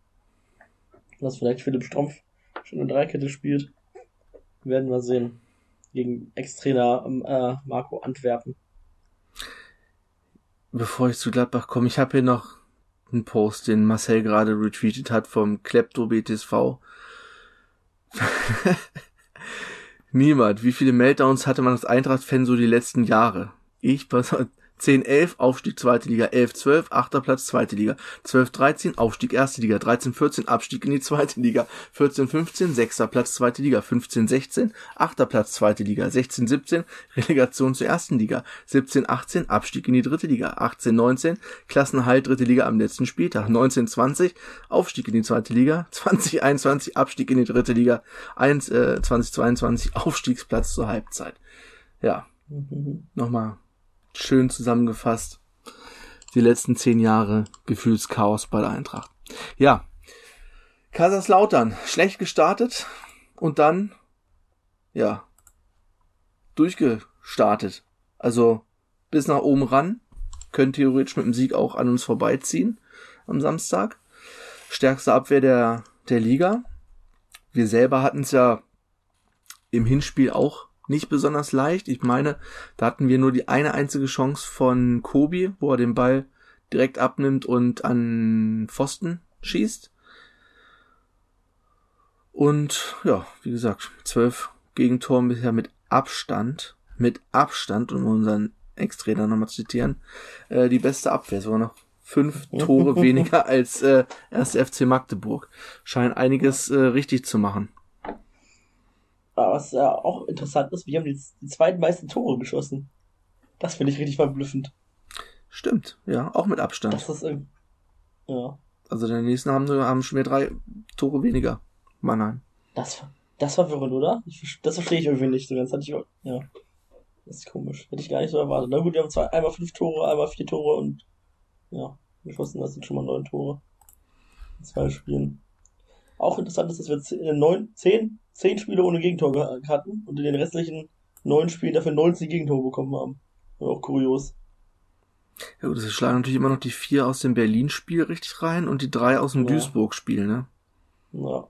Dass vielleicht Philipp Strumpf schon eine Dreikette spielt. Werden wir sehen. Gegen Ex-Trainer ähm, äh, Marco Antwerpen. Bevor ich zu Gladbach komme, ich habe hier noch einen Post, den Marcel gerade retweetet hat vom Klepto BTSV. <laughs> Niemand. Wie viele Meltdowns hatte man als Eintracht-Fan so die letzten Jahre? Ich persönlich 10-11 Aufstieg zweite Liga, 11-12 achter Platz zweite Liga, 12-13 Aufstieg erste Liga, 13-14 Abstieg in die zweite Liga, 14-15 sechster Platz zweite Liga, 15-16 achter Platz zweite Liga, 16-17 Relegation zur ersten Liga, 17-18 Abstieg in die dritte Liga, 18-19 Klassenhalt dritte Liga am letzten Spieltag, 19-20 Aufstieg in die zweite Liga, <laughs> 20-21 Abstieg in die dritte Liga, 1, äh, 20-22 Aufstiegsplatz zur Halbzeit. Ja, nochmal schön zusammengefasst. Die letzten zehn Jahre Gefühlschaos bei der Eintracht. Ja. Kaiserslautern, schlecht gestartet und dann, ja, durchgestartet. Also bis nach oben ran, können theoretisch mit dem Sieg auch an uns vorbeiziehen am Samstag. Stärkste Abwehr der, der Liga. Wir selber hatten es ja im Hinspiel auch nicht besonders leicht. Ich meine, da hatten wir nur die eine einzige Chance von Kobi, wo er den Ball direkt abnimmt und an Pfosten schießt. Und ja, wie gesagt, zwölf Gegentoren bisher mit Abstand, mit Abstand, um unseren Ex-Trainer nochmal zu zitieren, äh, die beste Abwehr, sogar noch fünf <laughs> Tore weniger als äh, erste FC Magdeburg. Scheint einiges äh, richtig zu machen. Was ja auch interessant ist, wir haben die, die zweitmeisten Tore geschossen. Das finde ich richtig verblüffend. Stimmt, ja, auch mit Abstand. Das ist irgendwie, ja, Also der nächsten haben, haben schon wieder drei Tore weniger. Mannheim. das, das war verwirrend, oder? Ich, das verstehe ich irgendwie nicht so ganz. Hatte ich, ja. Das ist komisch. Hätte ich gar nicht so erwartet. Na gut, wir haben zwei, einmal fünf Tore, einmal vier Tore und, ja, geschossen, das sind schon mal neun Tore. In zwei Spielen. Auch interessant ist, dass wir zehn, äh, neun, zehn, zehn Spiele ohne Gegentor ge- hatten und in den restlichen neun Spielen dafür 19 Gegentore bekommen haben. War auch kurios. Ja gut, sie schlagen natürlich immer noch die vier aus dem Berlin-Spiel richtig rein und die drei aus dem Ja. Duisburg-Spiel, ne? Ja.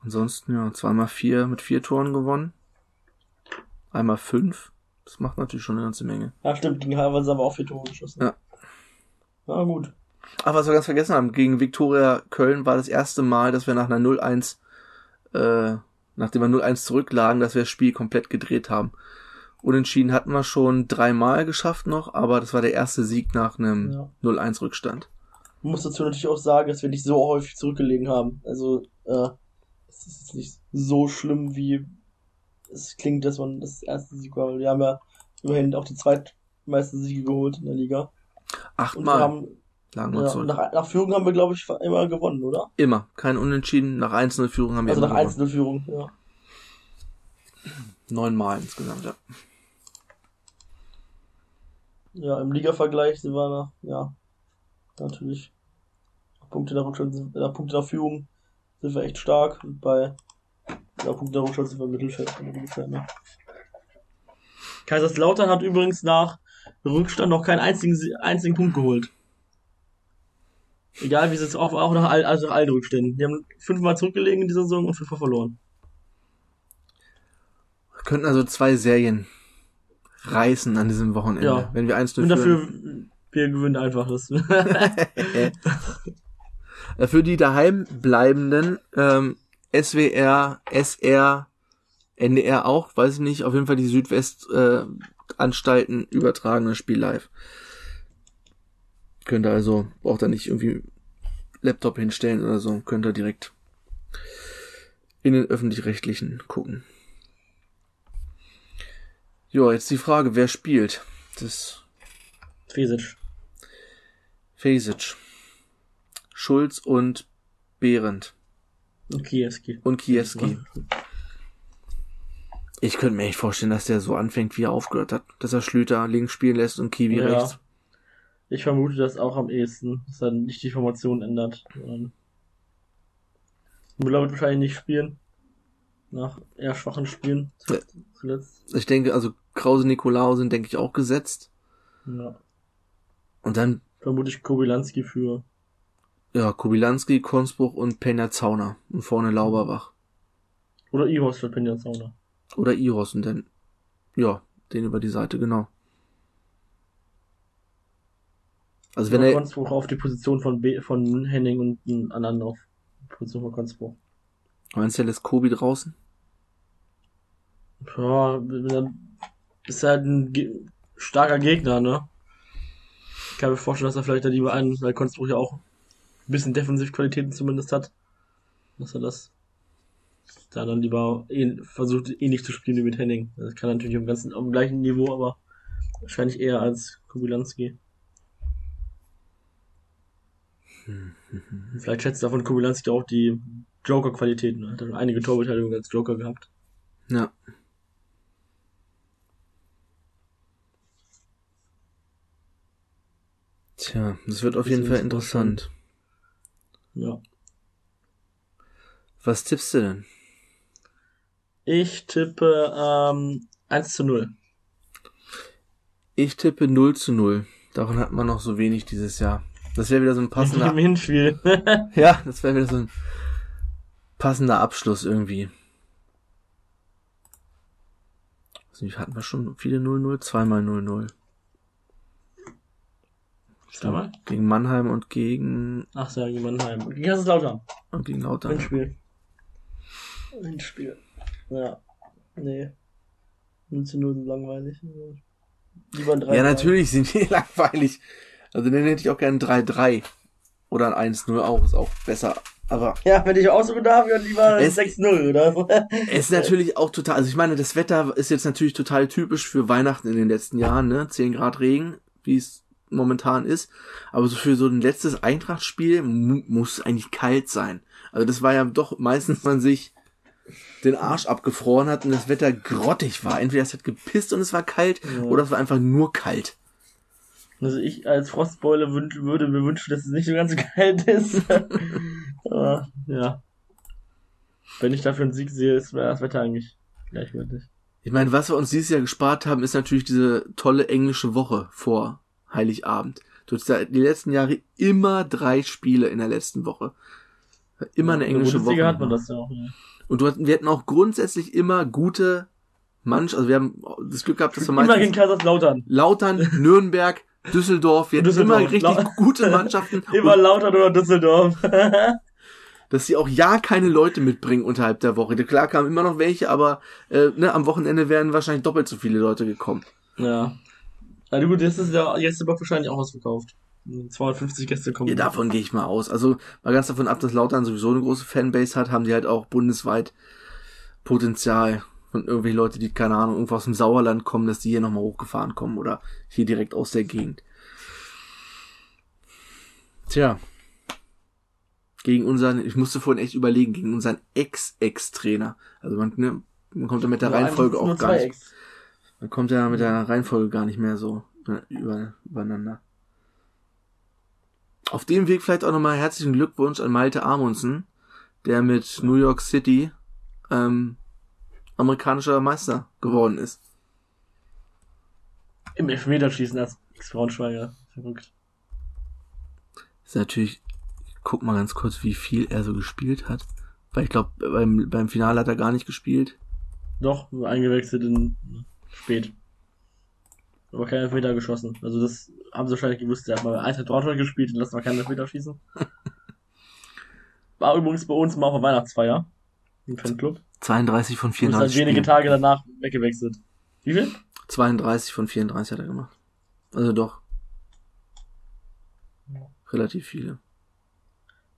Ansonsten, ja, zweimal vier mit vier Toren gewonnen. Einmal fünf. Das macht natürlich schon eine ganze Menge. Ja, stimmt, gegen Harvard haben wir auch vier Tore geschossen. Ja. Na gut. Ach, was wir ganz vergessen haben, gegen Viktoria Köln war das erste Mal, dass wir nach einer 0-1, äh, nachdem wir 0-1 zurücklagen, dass wir das Spiel komplett gedreht haben. Unentschieden hatten wir schon dreimal geschafft noch, aber das war der erste Sieg nach einem Ja. 0-1 Rückstand. Man muss dazu natürlich auch sagen, dass wir nicht so häufig zurückgelegen haben. Also, äh, es ist jetzt nicht so schlimm, wie es klingt, dass man das erste Sieg war. Wir haben ja immerhin auch die zweitmeisten Siege geholt in der Liga. Und wir Achtmal haben, lagen ja, zurück. nach, nach Führung haben wir, glaube ich, immer gewonnen, oder? Immer. Kein Unentschieden. Nach 1-0 Führung haben wir Also immer nach gewonnen. Einzelführung, ja. Neunmal insgesamt, ja. Ja, im Liga-Vergleich sind wir nach, ja, natürlich. Punkte nach Rückstand, äh, Punkte nach Führung sind wir echt stark. Und bei ja, Punkte nach Rückstand sind wir im Mittelfeld. Mittelfeld ne? Kaiserslautern hat übrigens nach Rückstand noch keinen einzigen, einzigen Punkt geholt. Egal wie sie es auch, auch nach, also nach allen Rückständen. Die haben fünfmal zurückgelegen in dieser Saison und fünfmal verloren. Wir könnten also zwei Serien reißen an diesem Wochenende. Ja. Wenn wir 1-0 Und dafür, führen. wir gewinnen einfach das. <laughs> Äh, Für die daheim bleibenden ähm, SWR, SR, NDR auch, weiß ich nicht, auf jeden Fall die Südwest-Anstalten äh, Anstalten übertragen das Spiel live. Könnt ihr also, braucht ihr nicht irgendwie Laptop hinstellen oder so, könnt ihr direkt in den öffentlich-rechtlichen gucken. Ja, jetzt die Frage, wer spielt? Das Fesic. Fesic. Schulz und Behrendt. Und Kiewski. Und Kiewski. Ich könnte mir echt vorstellen, dass der so anfängt, wie er aufgehört hat. Dass er Schlüter links spielen lässt und Kiwi Ja. rechts. Ich vermute das auch am ehesten, dass er nicht die Formation ändert. Müller wird wahrscheinlich nicht spielen. Nach eher schwachen Spielen zuletzt. Ich denke, also Krause Nikolaou sind, denke ich, auch gesetzt. Ja. Und dann, Vermute ich Kobylanski für. ja, Kubilanski, Konsbruch und Penja Zauner. Und vorne Lauberbach. Oder Ihos für Pinja Zauner. Oder Iros und dann, ja, den über die Seite, genau. Also wenn er, Konspruch auf die Position von, B, von Henning und einen anderen auf die Position von Konspruch. meinst du, er lässt Kobi draußen? Ja, ist halt ein Ge starker Gegner, ne? Ich kann mir vorstellen, dass er vielleicht da lieber einen, weil Konspruch ja auch ein bisschen Defensivqualitäten zumindest hat. Dass er das da dann lieber eh, versucht, ähnlich zu spielen wie mit Henning. Das kann natürlich am ganzen, auf dem gleichen Niveau, aber wahrscheinlich eher als Kubilanski. Vielleicht schätzt er von Kubilanski auch die Joker-Qualitäten. ne? Hat er schon einige Torbeteiligungen als Joker gehabt. Ja. Tja, das wird auf jeden Das Fall ist interessant. Ja. Was tippst du denn? Ich tippe ähm, 1 zu 0. Ich tippe 0 zu 0. Davon hat man noch so wenig dieses Jahr. Das wäre wieder so ein passender, Im Hinspiel. <laughs> ja, das wäre wieder so ein passender Abschluss irgendwie. Also, wie hatten wir schon viele 0-0? Zweimal 0-0. Zweimal? Gegen Mannheim und gegen, Ach so, gegen Mannheim. Und Gegen Kaiserslautern. und gegen Lautern. Hinspiel. Hinspiel. Ja. Nee. 0 zu 0 sind langweilig. Lieber ein 3 Ja, natürlich sind die <laughs> langweilig. Also dann hätte ich auch gerne ein 3-3. Oder ein 1-0 auch, ist auch besser. Aber Ja, wenn ich aussuchen darf, dann lieber Es- 6-0 oder so. es ist natürlich auch total, also ich meine, das Wetter ist jetzt natürlich total typisch für Weihnachten in den letzten Jahren, ne? 10 Grad Regen, wie es momentan ist. Aber so für so ein letztes Eintrachtspiel mu muss eigentlich kalt sein. Also das war ja doch meistens, man sich den Arsch abgefroren hat und das Wetter grottig war. Entweder es hat gepisst und es war kalt Ja. oder es war einfach nur kalt. Also ich als Frostbeule wünsch, würde mir wünschen, dass es nicht so ganz so <laughs> kalt ist. <laughs> Aber, ja. Wenn ich dafür einen Sieg sehe, ist das Wetter eigentlich gleichwertig. Ich meine, was wir uns dieses Jahr gespart haben, ist natürlich diese tolle englische Woche vor Heiligabend. Du hast ja die letzten Jahre immer drei Spiele in der letzten Woche. Immer eine In der englische Woche. hat man das ja auch. Ja. Und du wir hatten auch grundsätzlich immer gute Manch, also wir haben das Glück gehabt, dass wir Immer gegen meistens Kaiserslautern. Lautern, Nürnberg, Düsseldorf, wir hatten Düsseldorf, immer richtig gute Mannschaften. <laughs> Immer und Lautern oder Düsseldorf. <laughs> dass sie auch ja keine Leute mitbringen unterhalb der Woche. Klar kamen immer noch welche, aber äh, ne, am Wochenende wären wahrscheinlich doppelt so viele Leute gekommen. ja. Also gut, jetzt ist der Gästebock wahrscheinlich auch ausverkauft. 250 Gäste kommen. Ja, davon gehe ich mal aus. Also mal ganz davon ab, dass Lautern sowieso eine große Fanbase hat, haben die halt auch bundesweit Potenzial von irgendwelchen Leute, die, keine Ahnung, irgendwo aus dem Sauerland kommen, dass die hier nochmal hochgefahren kommen oder hier direkt aus der Gegend. Tja. Gegen unseren, ich musste vorhin echt überlegen, gegen unseren Ex-Ex-Trainer. Also man, ne, man kommt ja mit der Nur Reihenfolge auch gar nicht. Ex. Man kommt ja mit der Reihenfolge gar nicht mehr so ne, über, übereinander. Auf dem Weg vielleicht auch nochmal herzlichen Glückwunsch an Malte Amundsen, der mit New York City ähm, amerikanischer Meister geworden ist. Im Elfmeterschießen als Ex-Braunschweiger. Verrückt. Ist natürlich, ich guck mal ganz kurz, wie viel er so gespielt hat. Weil ich glaube, beim, beim Finale hat er gar nicht gespielt. Doch, nur eingewechselt in spät. Aber kein Elfmeter geschossen. Also das haben sie wahrscheinlich gewusst. Der hat mal Eintracht Braunschweig gespielt und lassen wir keinen Elfmeter schießen. <laughs> War übrigens bei uns mal auf der Weihnachtsfeier. Im Fanclub. 32 von Und ist dann 34 wenige. Tage danach weggewechselt. Wie viel? 32 von 34 hat er gemacht. Also doch. Relativ viele.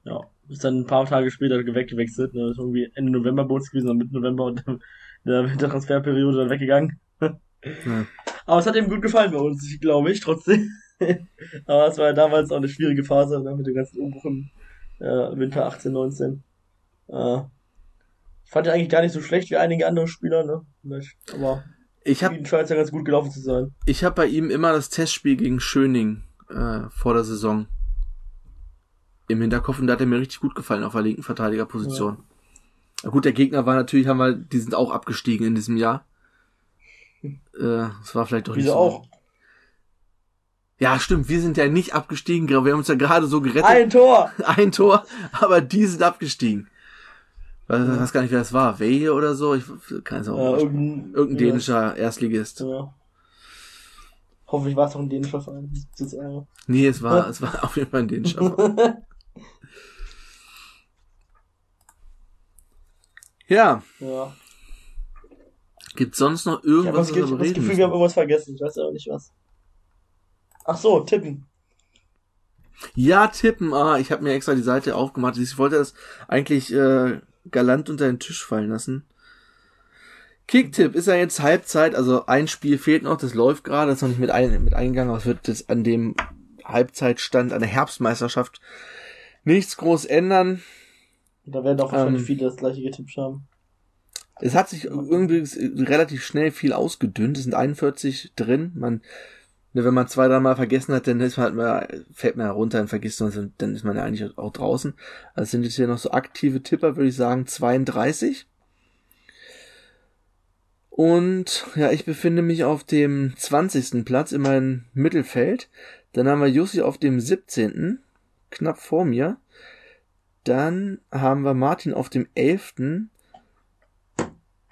Ja. Ist dann ein paar Tage später weggewechselt. Ne? Ist irgendwie Ende November bei uns gewesen, dann Mitte November und in der Wintertransferperiode dann weggegangen. Ja. Aber es hat ihm gut gefallen bei uns, glaube ich, trotzdem. <laughs> Aber es war ja damals auch eine schwierige Phase ne, mit dem ganzen Umbruch im äh, Winter 18, 19. Äh, ich fand ihn eigentlich gar nicht so schlecht wie einige andere Spieler, ne? Aber ich hab, scheint ja ganz gut gelaufen zu sein. Ich habe bei ihm immer das Testspiel gegen Schöning äh, vor der Saison im Hinterkopf und da hat er mir richtig gut gefallen auf der linken Verteidigerposition. Ja. Gut, der Gegner war natürlich, haben wir, die sind auch abgestiegen in diesem Jahr. <laughs> Äh, das war vielleicht doch nicht so. auch. Ja, stimmt, wir sind ja nicht abgestiegen, wir haben uns ja gerade so gerettet. Ein Tor! <laughs> Ein Tor, aber die sind abgestiegen. Ich weiß, gar nicht, wer das war. Wehe oder so? Ich kann es auch ja, irgendein, irgendein dänischer Erstligist. Ja. Hoffentlich war es auch ein dänischer Verein. Nee, es war, es war <laughs> auf jeden Fall ein dänischer <laughs> Verein. ja. Ja. Gibt sonst noch irgendwas, ich habe das, das Gefühl, wir haben irgendwas vergessen. Ich weiß aber nicht was. Ach so, tippen. Ja, tippen. Ah, ich habe mir extra die Seite aufgemacht. Ich wollte das eigentlich äh, galant unter den Tisch fallen lassen. Kicktipp ist ja jetzt Halbzeit, also ein Spiel fehlt noch, das läuft gerade, das ist noch nicht mit, ein, mit eingegangen, aber es wird das an dem Halbzeitstand an der Herbstmeisterschaft nichts groß ändern. Da werden auch wahrscheinlich ähm, viele das gleiche getippt haben. Es hat sich irgendwie relativ schnell viel ausgedünnt. Es sind 41 drin. Man, wenn man zwei, dreimal vergessen hat, dann ist man halt mal, fällt man herunter und vergisst man, dann ist man ja eigentlich auch draußen. Also sind jetzt hier noch so aktive Tipper, würde ich sagen, 32. Und ja, ich befinde mich auf dem 20. Platz in meinem Mittelfeld. Dann haben wir Jussi auf dem 17. knapp vor mir. Dann haben wir Martin auf dem 11.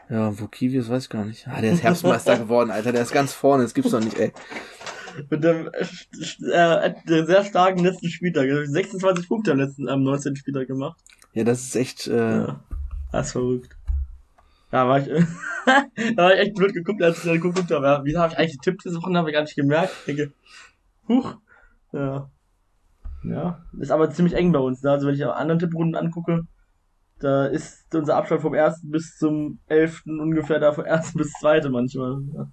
Ja, wo Kivius weiß ich gar nicht. Ah, der ist Herbstmeister <laughs> geworden, Alter. Der ist ganz vorne. Das gibt's doch nicht, ey. Mit dem äh, äh, sehr starken letzten Spieltag. 26 Punkte am letzten, am 19. Spieltag gemacht. Ja, das ist echt. Äh, ja, das ist verrückt. Da war ich, <laughs> da war ich echt blöd geguckt, als ich da geguckt habe. Wieso habe ich eigentlich getippt diese Woche? Habe ich gar nicht gemerkt. Ich denke, huch. Ja. Ja. Ist aber ziemlich eng bei uns. Ne? Also wenn ich auch anderen Tipprunden angucke, da ist unser Abstand vom ersten bis zum elften ungefähr da vom ersten bis zweite manchmal. Ja.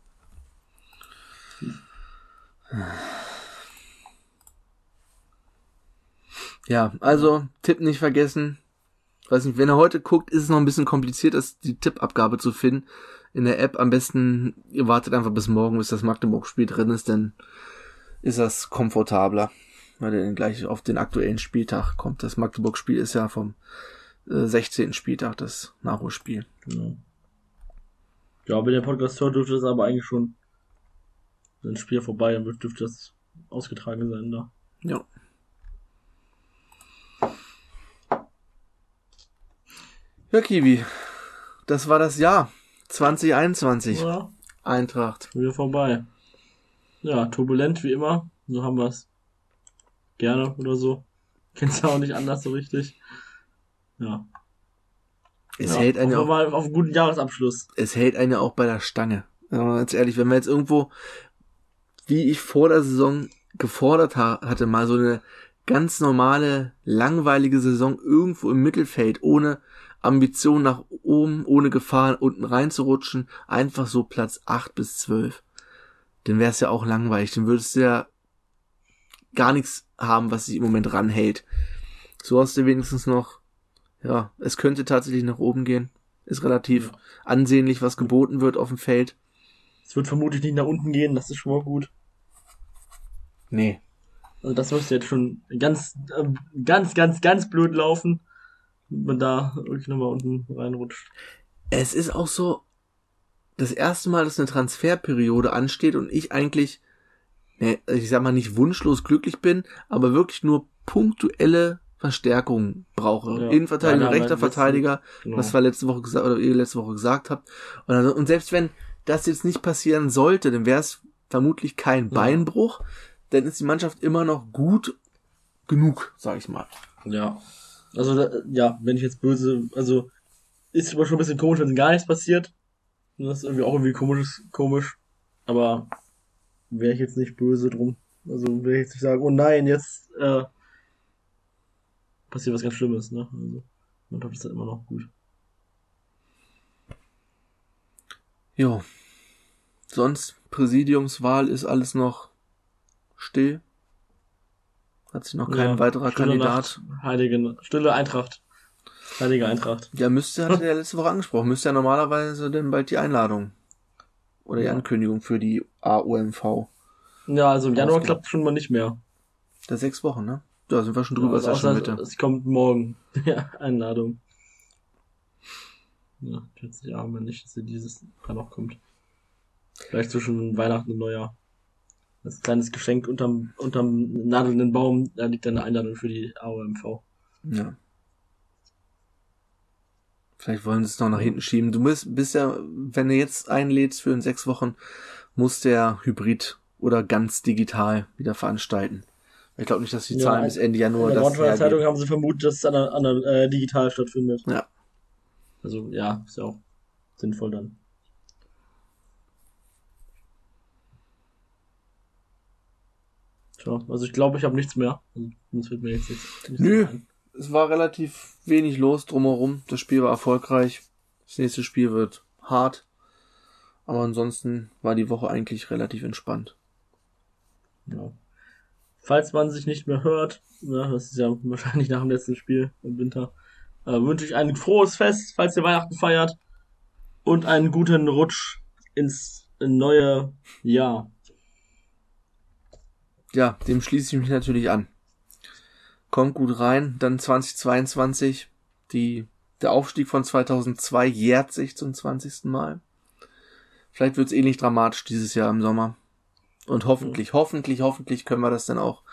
Ja, also Tipp nicht vergessen weiß nicht, wenn er heute guckt, ist es noch ein bisschen kompliziert, das, die Tippabgabe zu finden. In der App am besten, ihr wartet einfach bis morgen, bis das Magdeburg-Spiel drin ist, dann ist das komfortabler, weil dann gleich auf den aktuellen Spieltag kommt. Das Magdeburg-Spiel ist ja vom äh, 16. Spieltag, das Nachholspiel. Genau. Ja, wenn der Podcast hört, dürfte das aber eigentlich schon ein Spiel vorbei, dann dürfte das ausgetragen sein da. Ja. Ja, Kiwi. Das war das Jahr 2021. Ja. Eintracht. Wieder vorbei. Ja, turbulent wie immer. So haben wir es. Gerne oder so. Kennst du auch nicht anders so richtig. Ja. Es ja, hält eine auch, mal auf einen guten Jahresabschluss. Es hält eine auch bei der Stange. Ganz ehrlich, wenn man jetzt irgendwo, wie ich vor der Saison gefordert ha hatte, mal so eine ganz normale, langweilige Saison irgendwo im Mittelfeld, ohne Ambition nach oben, ohne Gefahr unten reinzurutschen, einfach so Platz 8 bis 12. Dann wär's ja auch langweilig, dann würdest du ja gar nichts haben, was sich im Moment ranhält. So hast du wenigstens noch, ja, es könnte tatsächlich nach oben gehen. Ist relativ ja. ansehnlich, was geboten wird auf dem Feld. Es wird vermutlich nicht nach unten gehen, das ist schon mal gut. Nee. Also das müsste jetzt schon ganz, äh, ganz, ganz, ganz blöd laufen man da wirklich nochmal unten reinrutscht. Es ist auch so das erste Mal, dass eine Transferperiode ansteht und ich eigentlich, ne, ich sag mal nicht wunschlos glücklich bin, aber wirklich nur punktuelle Verstärkung brauche. Ja. Innenverteidiger, rechter Verteidiger, genau. was wir letzte Woche gesagt oder ihr letzte Woche gesagt habt. Und, also, und selbst wenn das jetzt nicht passieren sollte, dann wäre es vermutlich kein Beinbruch, ja. dann ist die Mannschaft immer noch gut genug, sag ich mal. Ja. Also, ja, wenn ich jetzt böse, also, ist aber schon ein bisschen komisch, wenn gar nichts passiert. Das ist irgendwie auch irgendwie komisch, komisch. Aber wäre ich jetzt nicht böse drum. Also, wäre ich jetzt nicht sagen, oh nein, jetzt, äh, passiert was ganz Schlimmes, ne? Also, man hofft, es dann immer noch gut. Jo. Sonst, Präsidiumswahl ist alles noch still. Hat sich noch kein Ja, weiterer Kandidat. Nacht, Heilige, Stille Eintracht. Heilige Eintracht. Ja, müsste, hatte er letzte Woche angesprochen, müsste ja normalerweise denn bald die Einladung oder die Ja. Ankündigung für die AOMV. Ja, also im Januar klappt schon mal nicht mehr. Da sechs Wochen, ne? Da sind wir schon drüber, Also ist ja schon außer, Mitte. Es kommt morgen. <laughs> Ja, Einladung. Ja, plötzlich arme nicht, dass sie dieses Jahr noch kommt. Vielleicht zwischen Weihnachten und Neujahr. Als kleines Geschenk unterm, unterm nadelnden Baum, da liegt eine Einladung für die AOMV. Ja. Vielleicht wollen sie es noch nach hinten schieben. Du bist, bist ja, wenn du jetzt einlädst für in sechs Wochen, muss der Hybrid oder ganz digital wieder veranstalten. Ich glaube nicht, dass die Ja, Zahlen bis Ende Januar In der das Zeitung hergeben. haben sie vermutet, dass es an der, an der äh, digital stattfindet. Ja. Also ja, ist ja auch sinnvoll dann. Tja, also ich glaube, ich habe nichts mehr. Das wird mir jetzt nichts Nö. mehr ein. Es war relativ wenig los drumherum. Das Spiel war erfolgreich. Das nächste Spiel wird hart. Aber ansonsten war die Woche eigentlich relativ entspannt. Ja. Falls man sich nicht mehr hört, ja, das ist ja wahrscheinlich nach dem letzten Spiel im Winter, äh, wünsche ich ein frohes Fest, falls ihr Weihnachten feiert. Und einen guten Rutsch ins neue Jahr. Ja, dem schließe ich mich natürlich an. Kommt gut rein. Dann 2022. Die, der Aufstieg von 2002 jährt sich zum 20. Mal. Vielleicht wird es ähnlich dramatisch dieses Jahr im Sommer. Und hoffentlich, hoffentlich, hoffentlich können wir das dann auch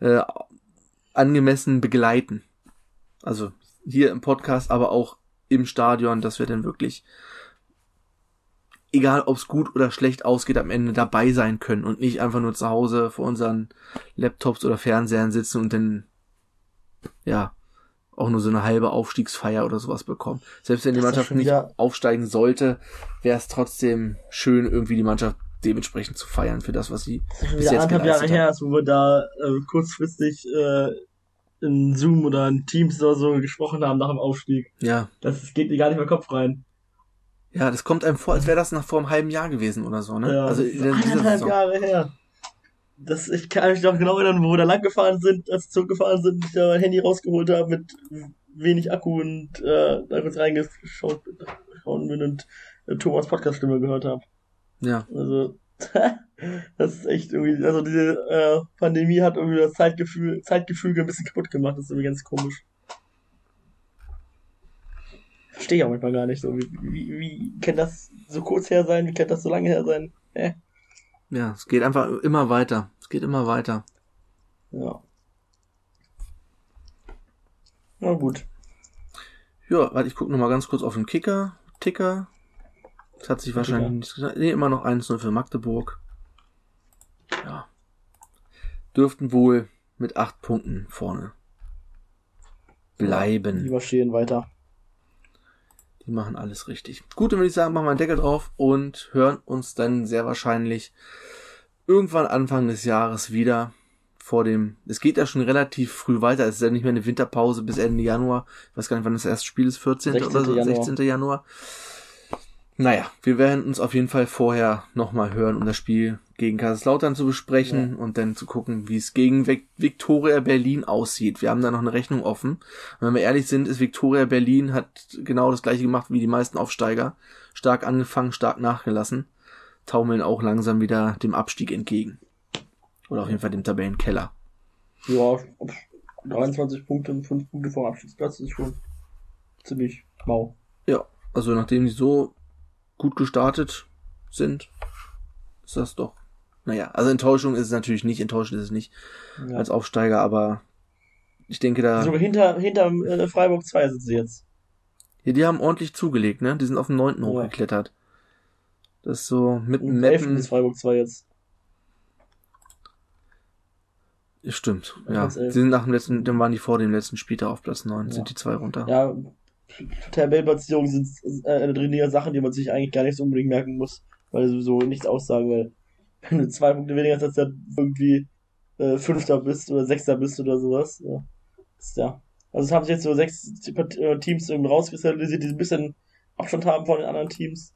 äh, angemessen begleiten. Also hier im Podcast, aber auch im Stadion, dass wir dann wirklich, egal ob es gut oder schlecht ausgeht, am Ende dabei sein können und nicht einfach nur zu Hause vor unseren Laptops oder Fernsehern sitzen und dann, ja, auch nur so eine halbe Aufstiegsfeier oder sowas bekommen. Selbst wenn die Das ist Mannschaft nicht aufsteigen sollte, wäre es trotzdem schön, irgendwie die Mannschaft dementsprechend zu feiern für das, was sie Das bis jetzt anderthalb Jahre her, haben. ist, wo wir da äh, kurzfristig äh, in Zoom oder in Teams oder so gesprochen haben nach dem Aufstieg. Ja, Das geht mir gar nicht mehr Kopf rein. ja, das kommt einem vor, als wäre das nach vor einem halben Jahr gewesen oder so, ne? Ja, also das ist Saison. Jahre her. Das, ich kann mich noch genau erinnern, wo wir da lang gefahren sind, als wir zurückgefahren sind, ich da mein Handy rausgeholt habe mit wenig Akku und äh, da kurz reingeschaut bin und äh, Thomas Podcast-Stimme gehört habe. Ja, Also, <laughs> das ist echt irgendwie, also diese äh, Pandemie hat irgendwie das Zeitgefühl, Zeitgefüge ein bisschen kaputt gemacht, das ist irgendwie ganz komisch. Verstehe ich auch manchmal gar nicht so. Wie, wie, wie kann das so kurz her sein? Wie kann das so lange her sein? Äh, ja, es geht einfach immer weiter. Es geht immer weiter. ja. Na gut. Ja, warte, ich gucke noch mal ganz kurz auf den Kicker, Ticker. Das hat sich wahrscheinlich nichts gesagt. Nee, immer noch 1-0 für Magdeburg. Ja. Dürften wohl mit acht Punkten vorne bleiben. Die überstehen weiter. Die machen alles richtig. Gut, dann würde ich sagen, machen wir einen Deckel drauf und hören uns dann sehr wahrscheinlich irgendwann Anfang des Jahres wieder vor dem, es geht ja schon relativ früh weiter, es ist ja nicht mehr eine Winterpause bis Ende Januar. Ich weiß gar nicht, wann das erste Spiel ist, 14. oder 16. so, Januar. 16. Januar. Naja, wir werden uns auf jeden Fall vorher nochmal hören, um das Spiel gegen Kaiserslautern zu besprechen und dann zu gucken, wie es gegen Viktoria Berlin aussieht. Wir haben da noch eine Rechnung offen. Und wenn wir ehrlich sind, ist Viktoria Berlin hat genau das gleiche gemacht wie die meisten Aufsteiger. Stark angefangen, stark nachgelassen. Taumeln auch langsam wieder dem Abstieg entgegen. Oder auf jeden Fall dem Tabellenkeller. Ja, 23 Punkte und 5 Punkte vom Abstiegsplatz ist schon ziemlich mau. Ja, also nachdem die so gut gestartet sind, ist das doch. Naja, also Enttäuschung ist es natürlich nicht, enttäuschend ist es nicht Ja. als Aufsteiger, aber ich denke da, Sogar hinter, hinter äh, Freiburg 2 sind sie jetzt. ja, die haben ordentlich zugelegt, ne? Die sind auf den neunten Ja. hochgeklettert. Das ist so mit Im 11. Meppen. ist Freiburg 2 jetzt. Ja, Stimmt, Ja. Sie sind nach dem letzten, dann waren die vor dem letzten Spieltag auf Platz 9, Ja. sind die zwei runter. Ja, Tabellenplatzierung sind äh, drin Sachen, die man sich eigentlich gar nicht so unbedingt merken muss, weil sowieso nichts aussagen, weil <laughs> wenn du zwei Punkte weniger hast, als du irgendwie äh, Fünfter bist oder Sechster bist oder sowas. Ja. Ist ja. Also es haben sich jetzt so sechs äh, Teams irgendwie rauskristallisiert, die ein bisschen Abstand haben von den anderen Teams.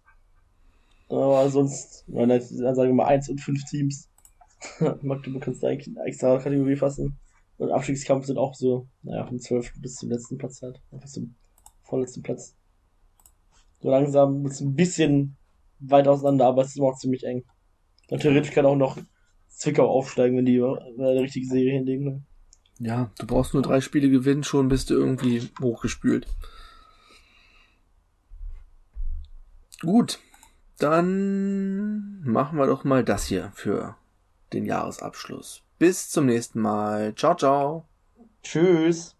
Aber sonst, ja, das- sagen wir mal, eins und fünf Teams <laughs> Magdeburg kannst du eigentlich eine extra Kategorie fassen. Und Abstiegskampf sind auch so, naja, vom 12. bis zum letzten Platz halt. Bis zum vorletzten Platz. So langsam ist ein bisschen weit auseinander, aber es ist immer auch ziemlich eng. Und theoretisch kann auch noch Zwickau aufsteigen, wenn die eine richtige Serie hinlegen. Ne? Ja, du brauchst nur drei Spiele gewinnen, schon bist du irgendwie hochgespült. Gut, dann machen wir doch mal das hier für den Jahresabschluss. Bis zum nächsten Mal. Ciao, ciao. Tschüss.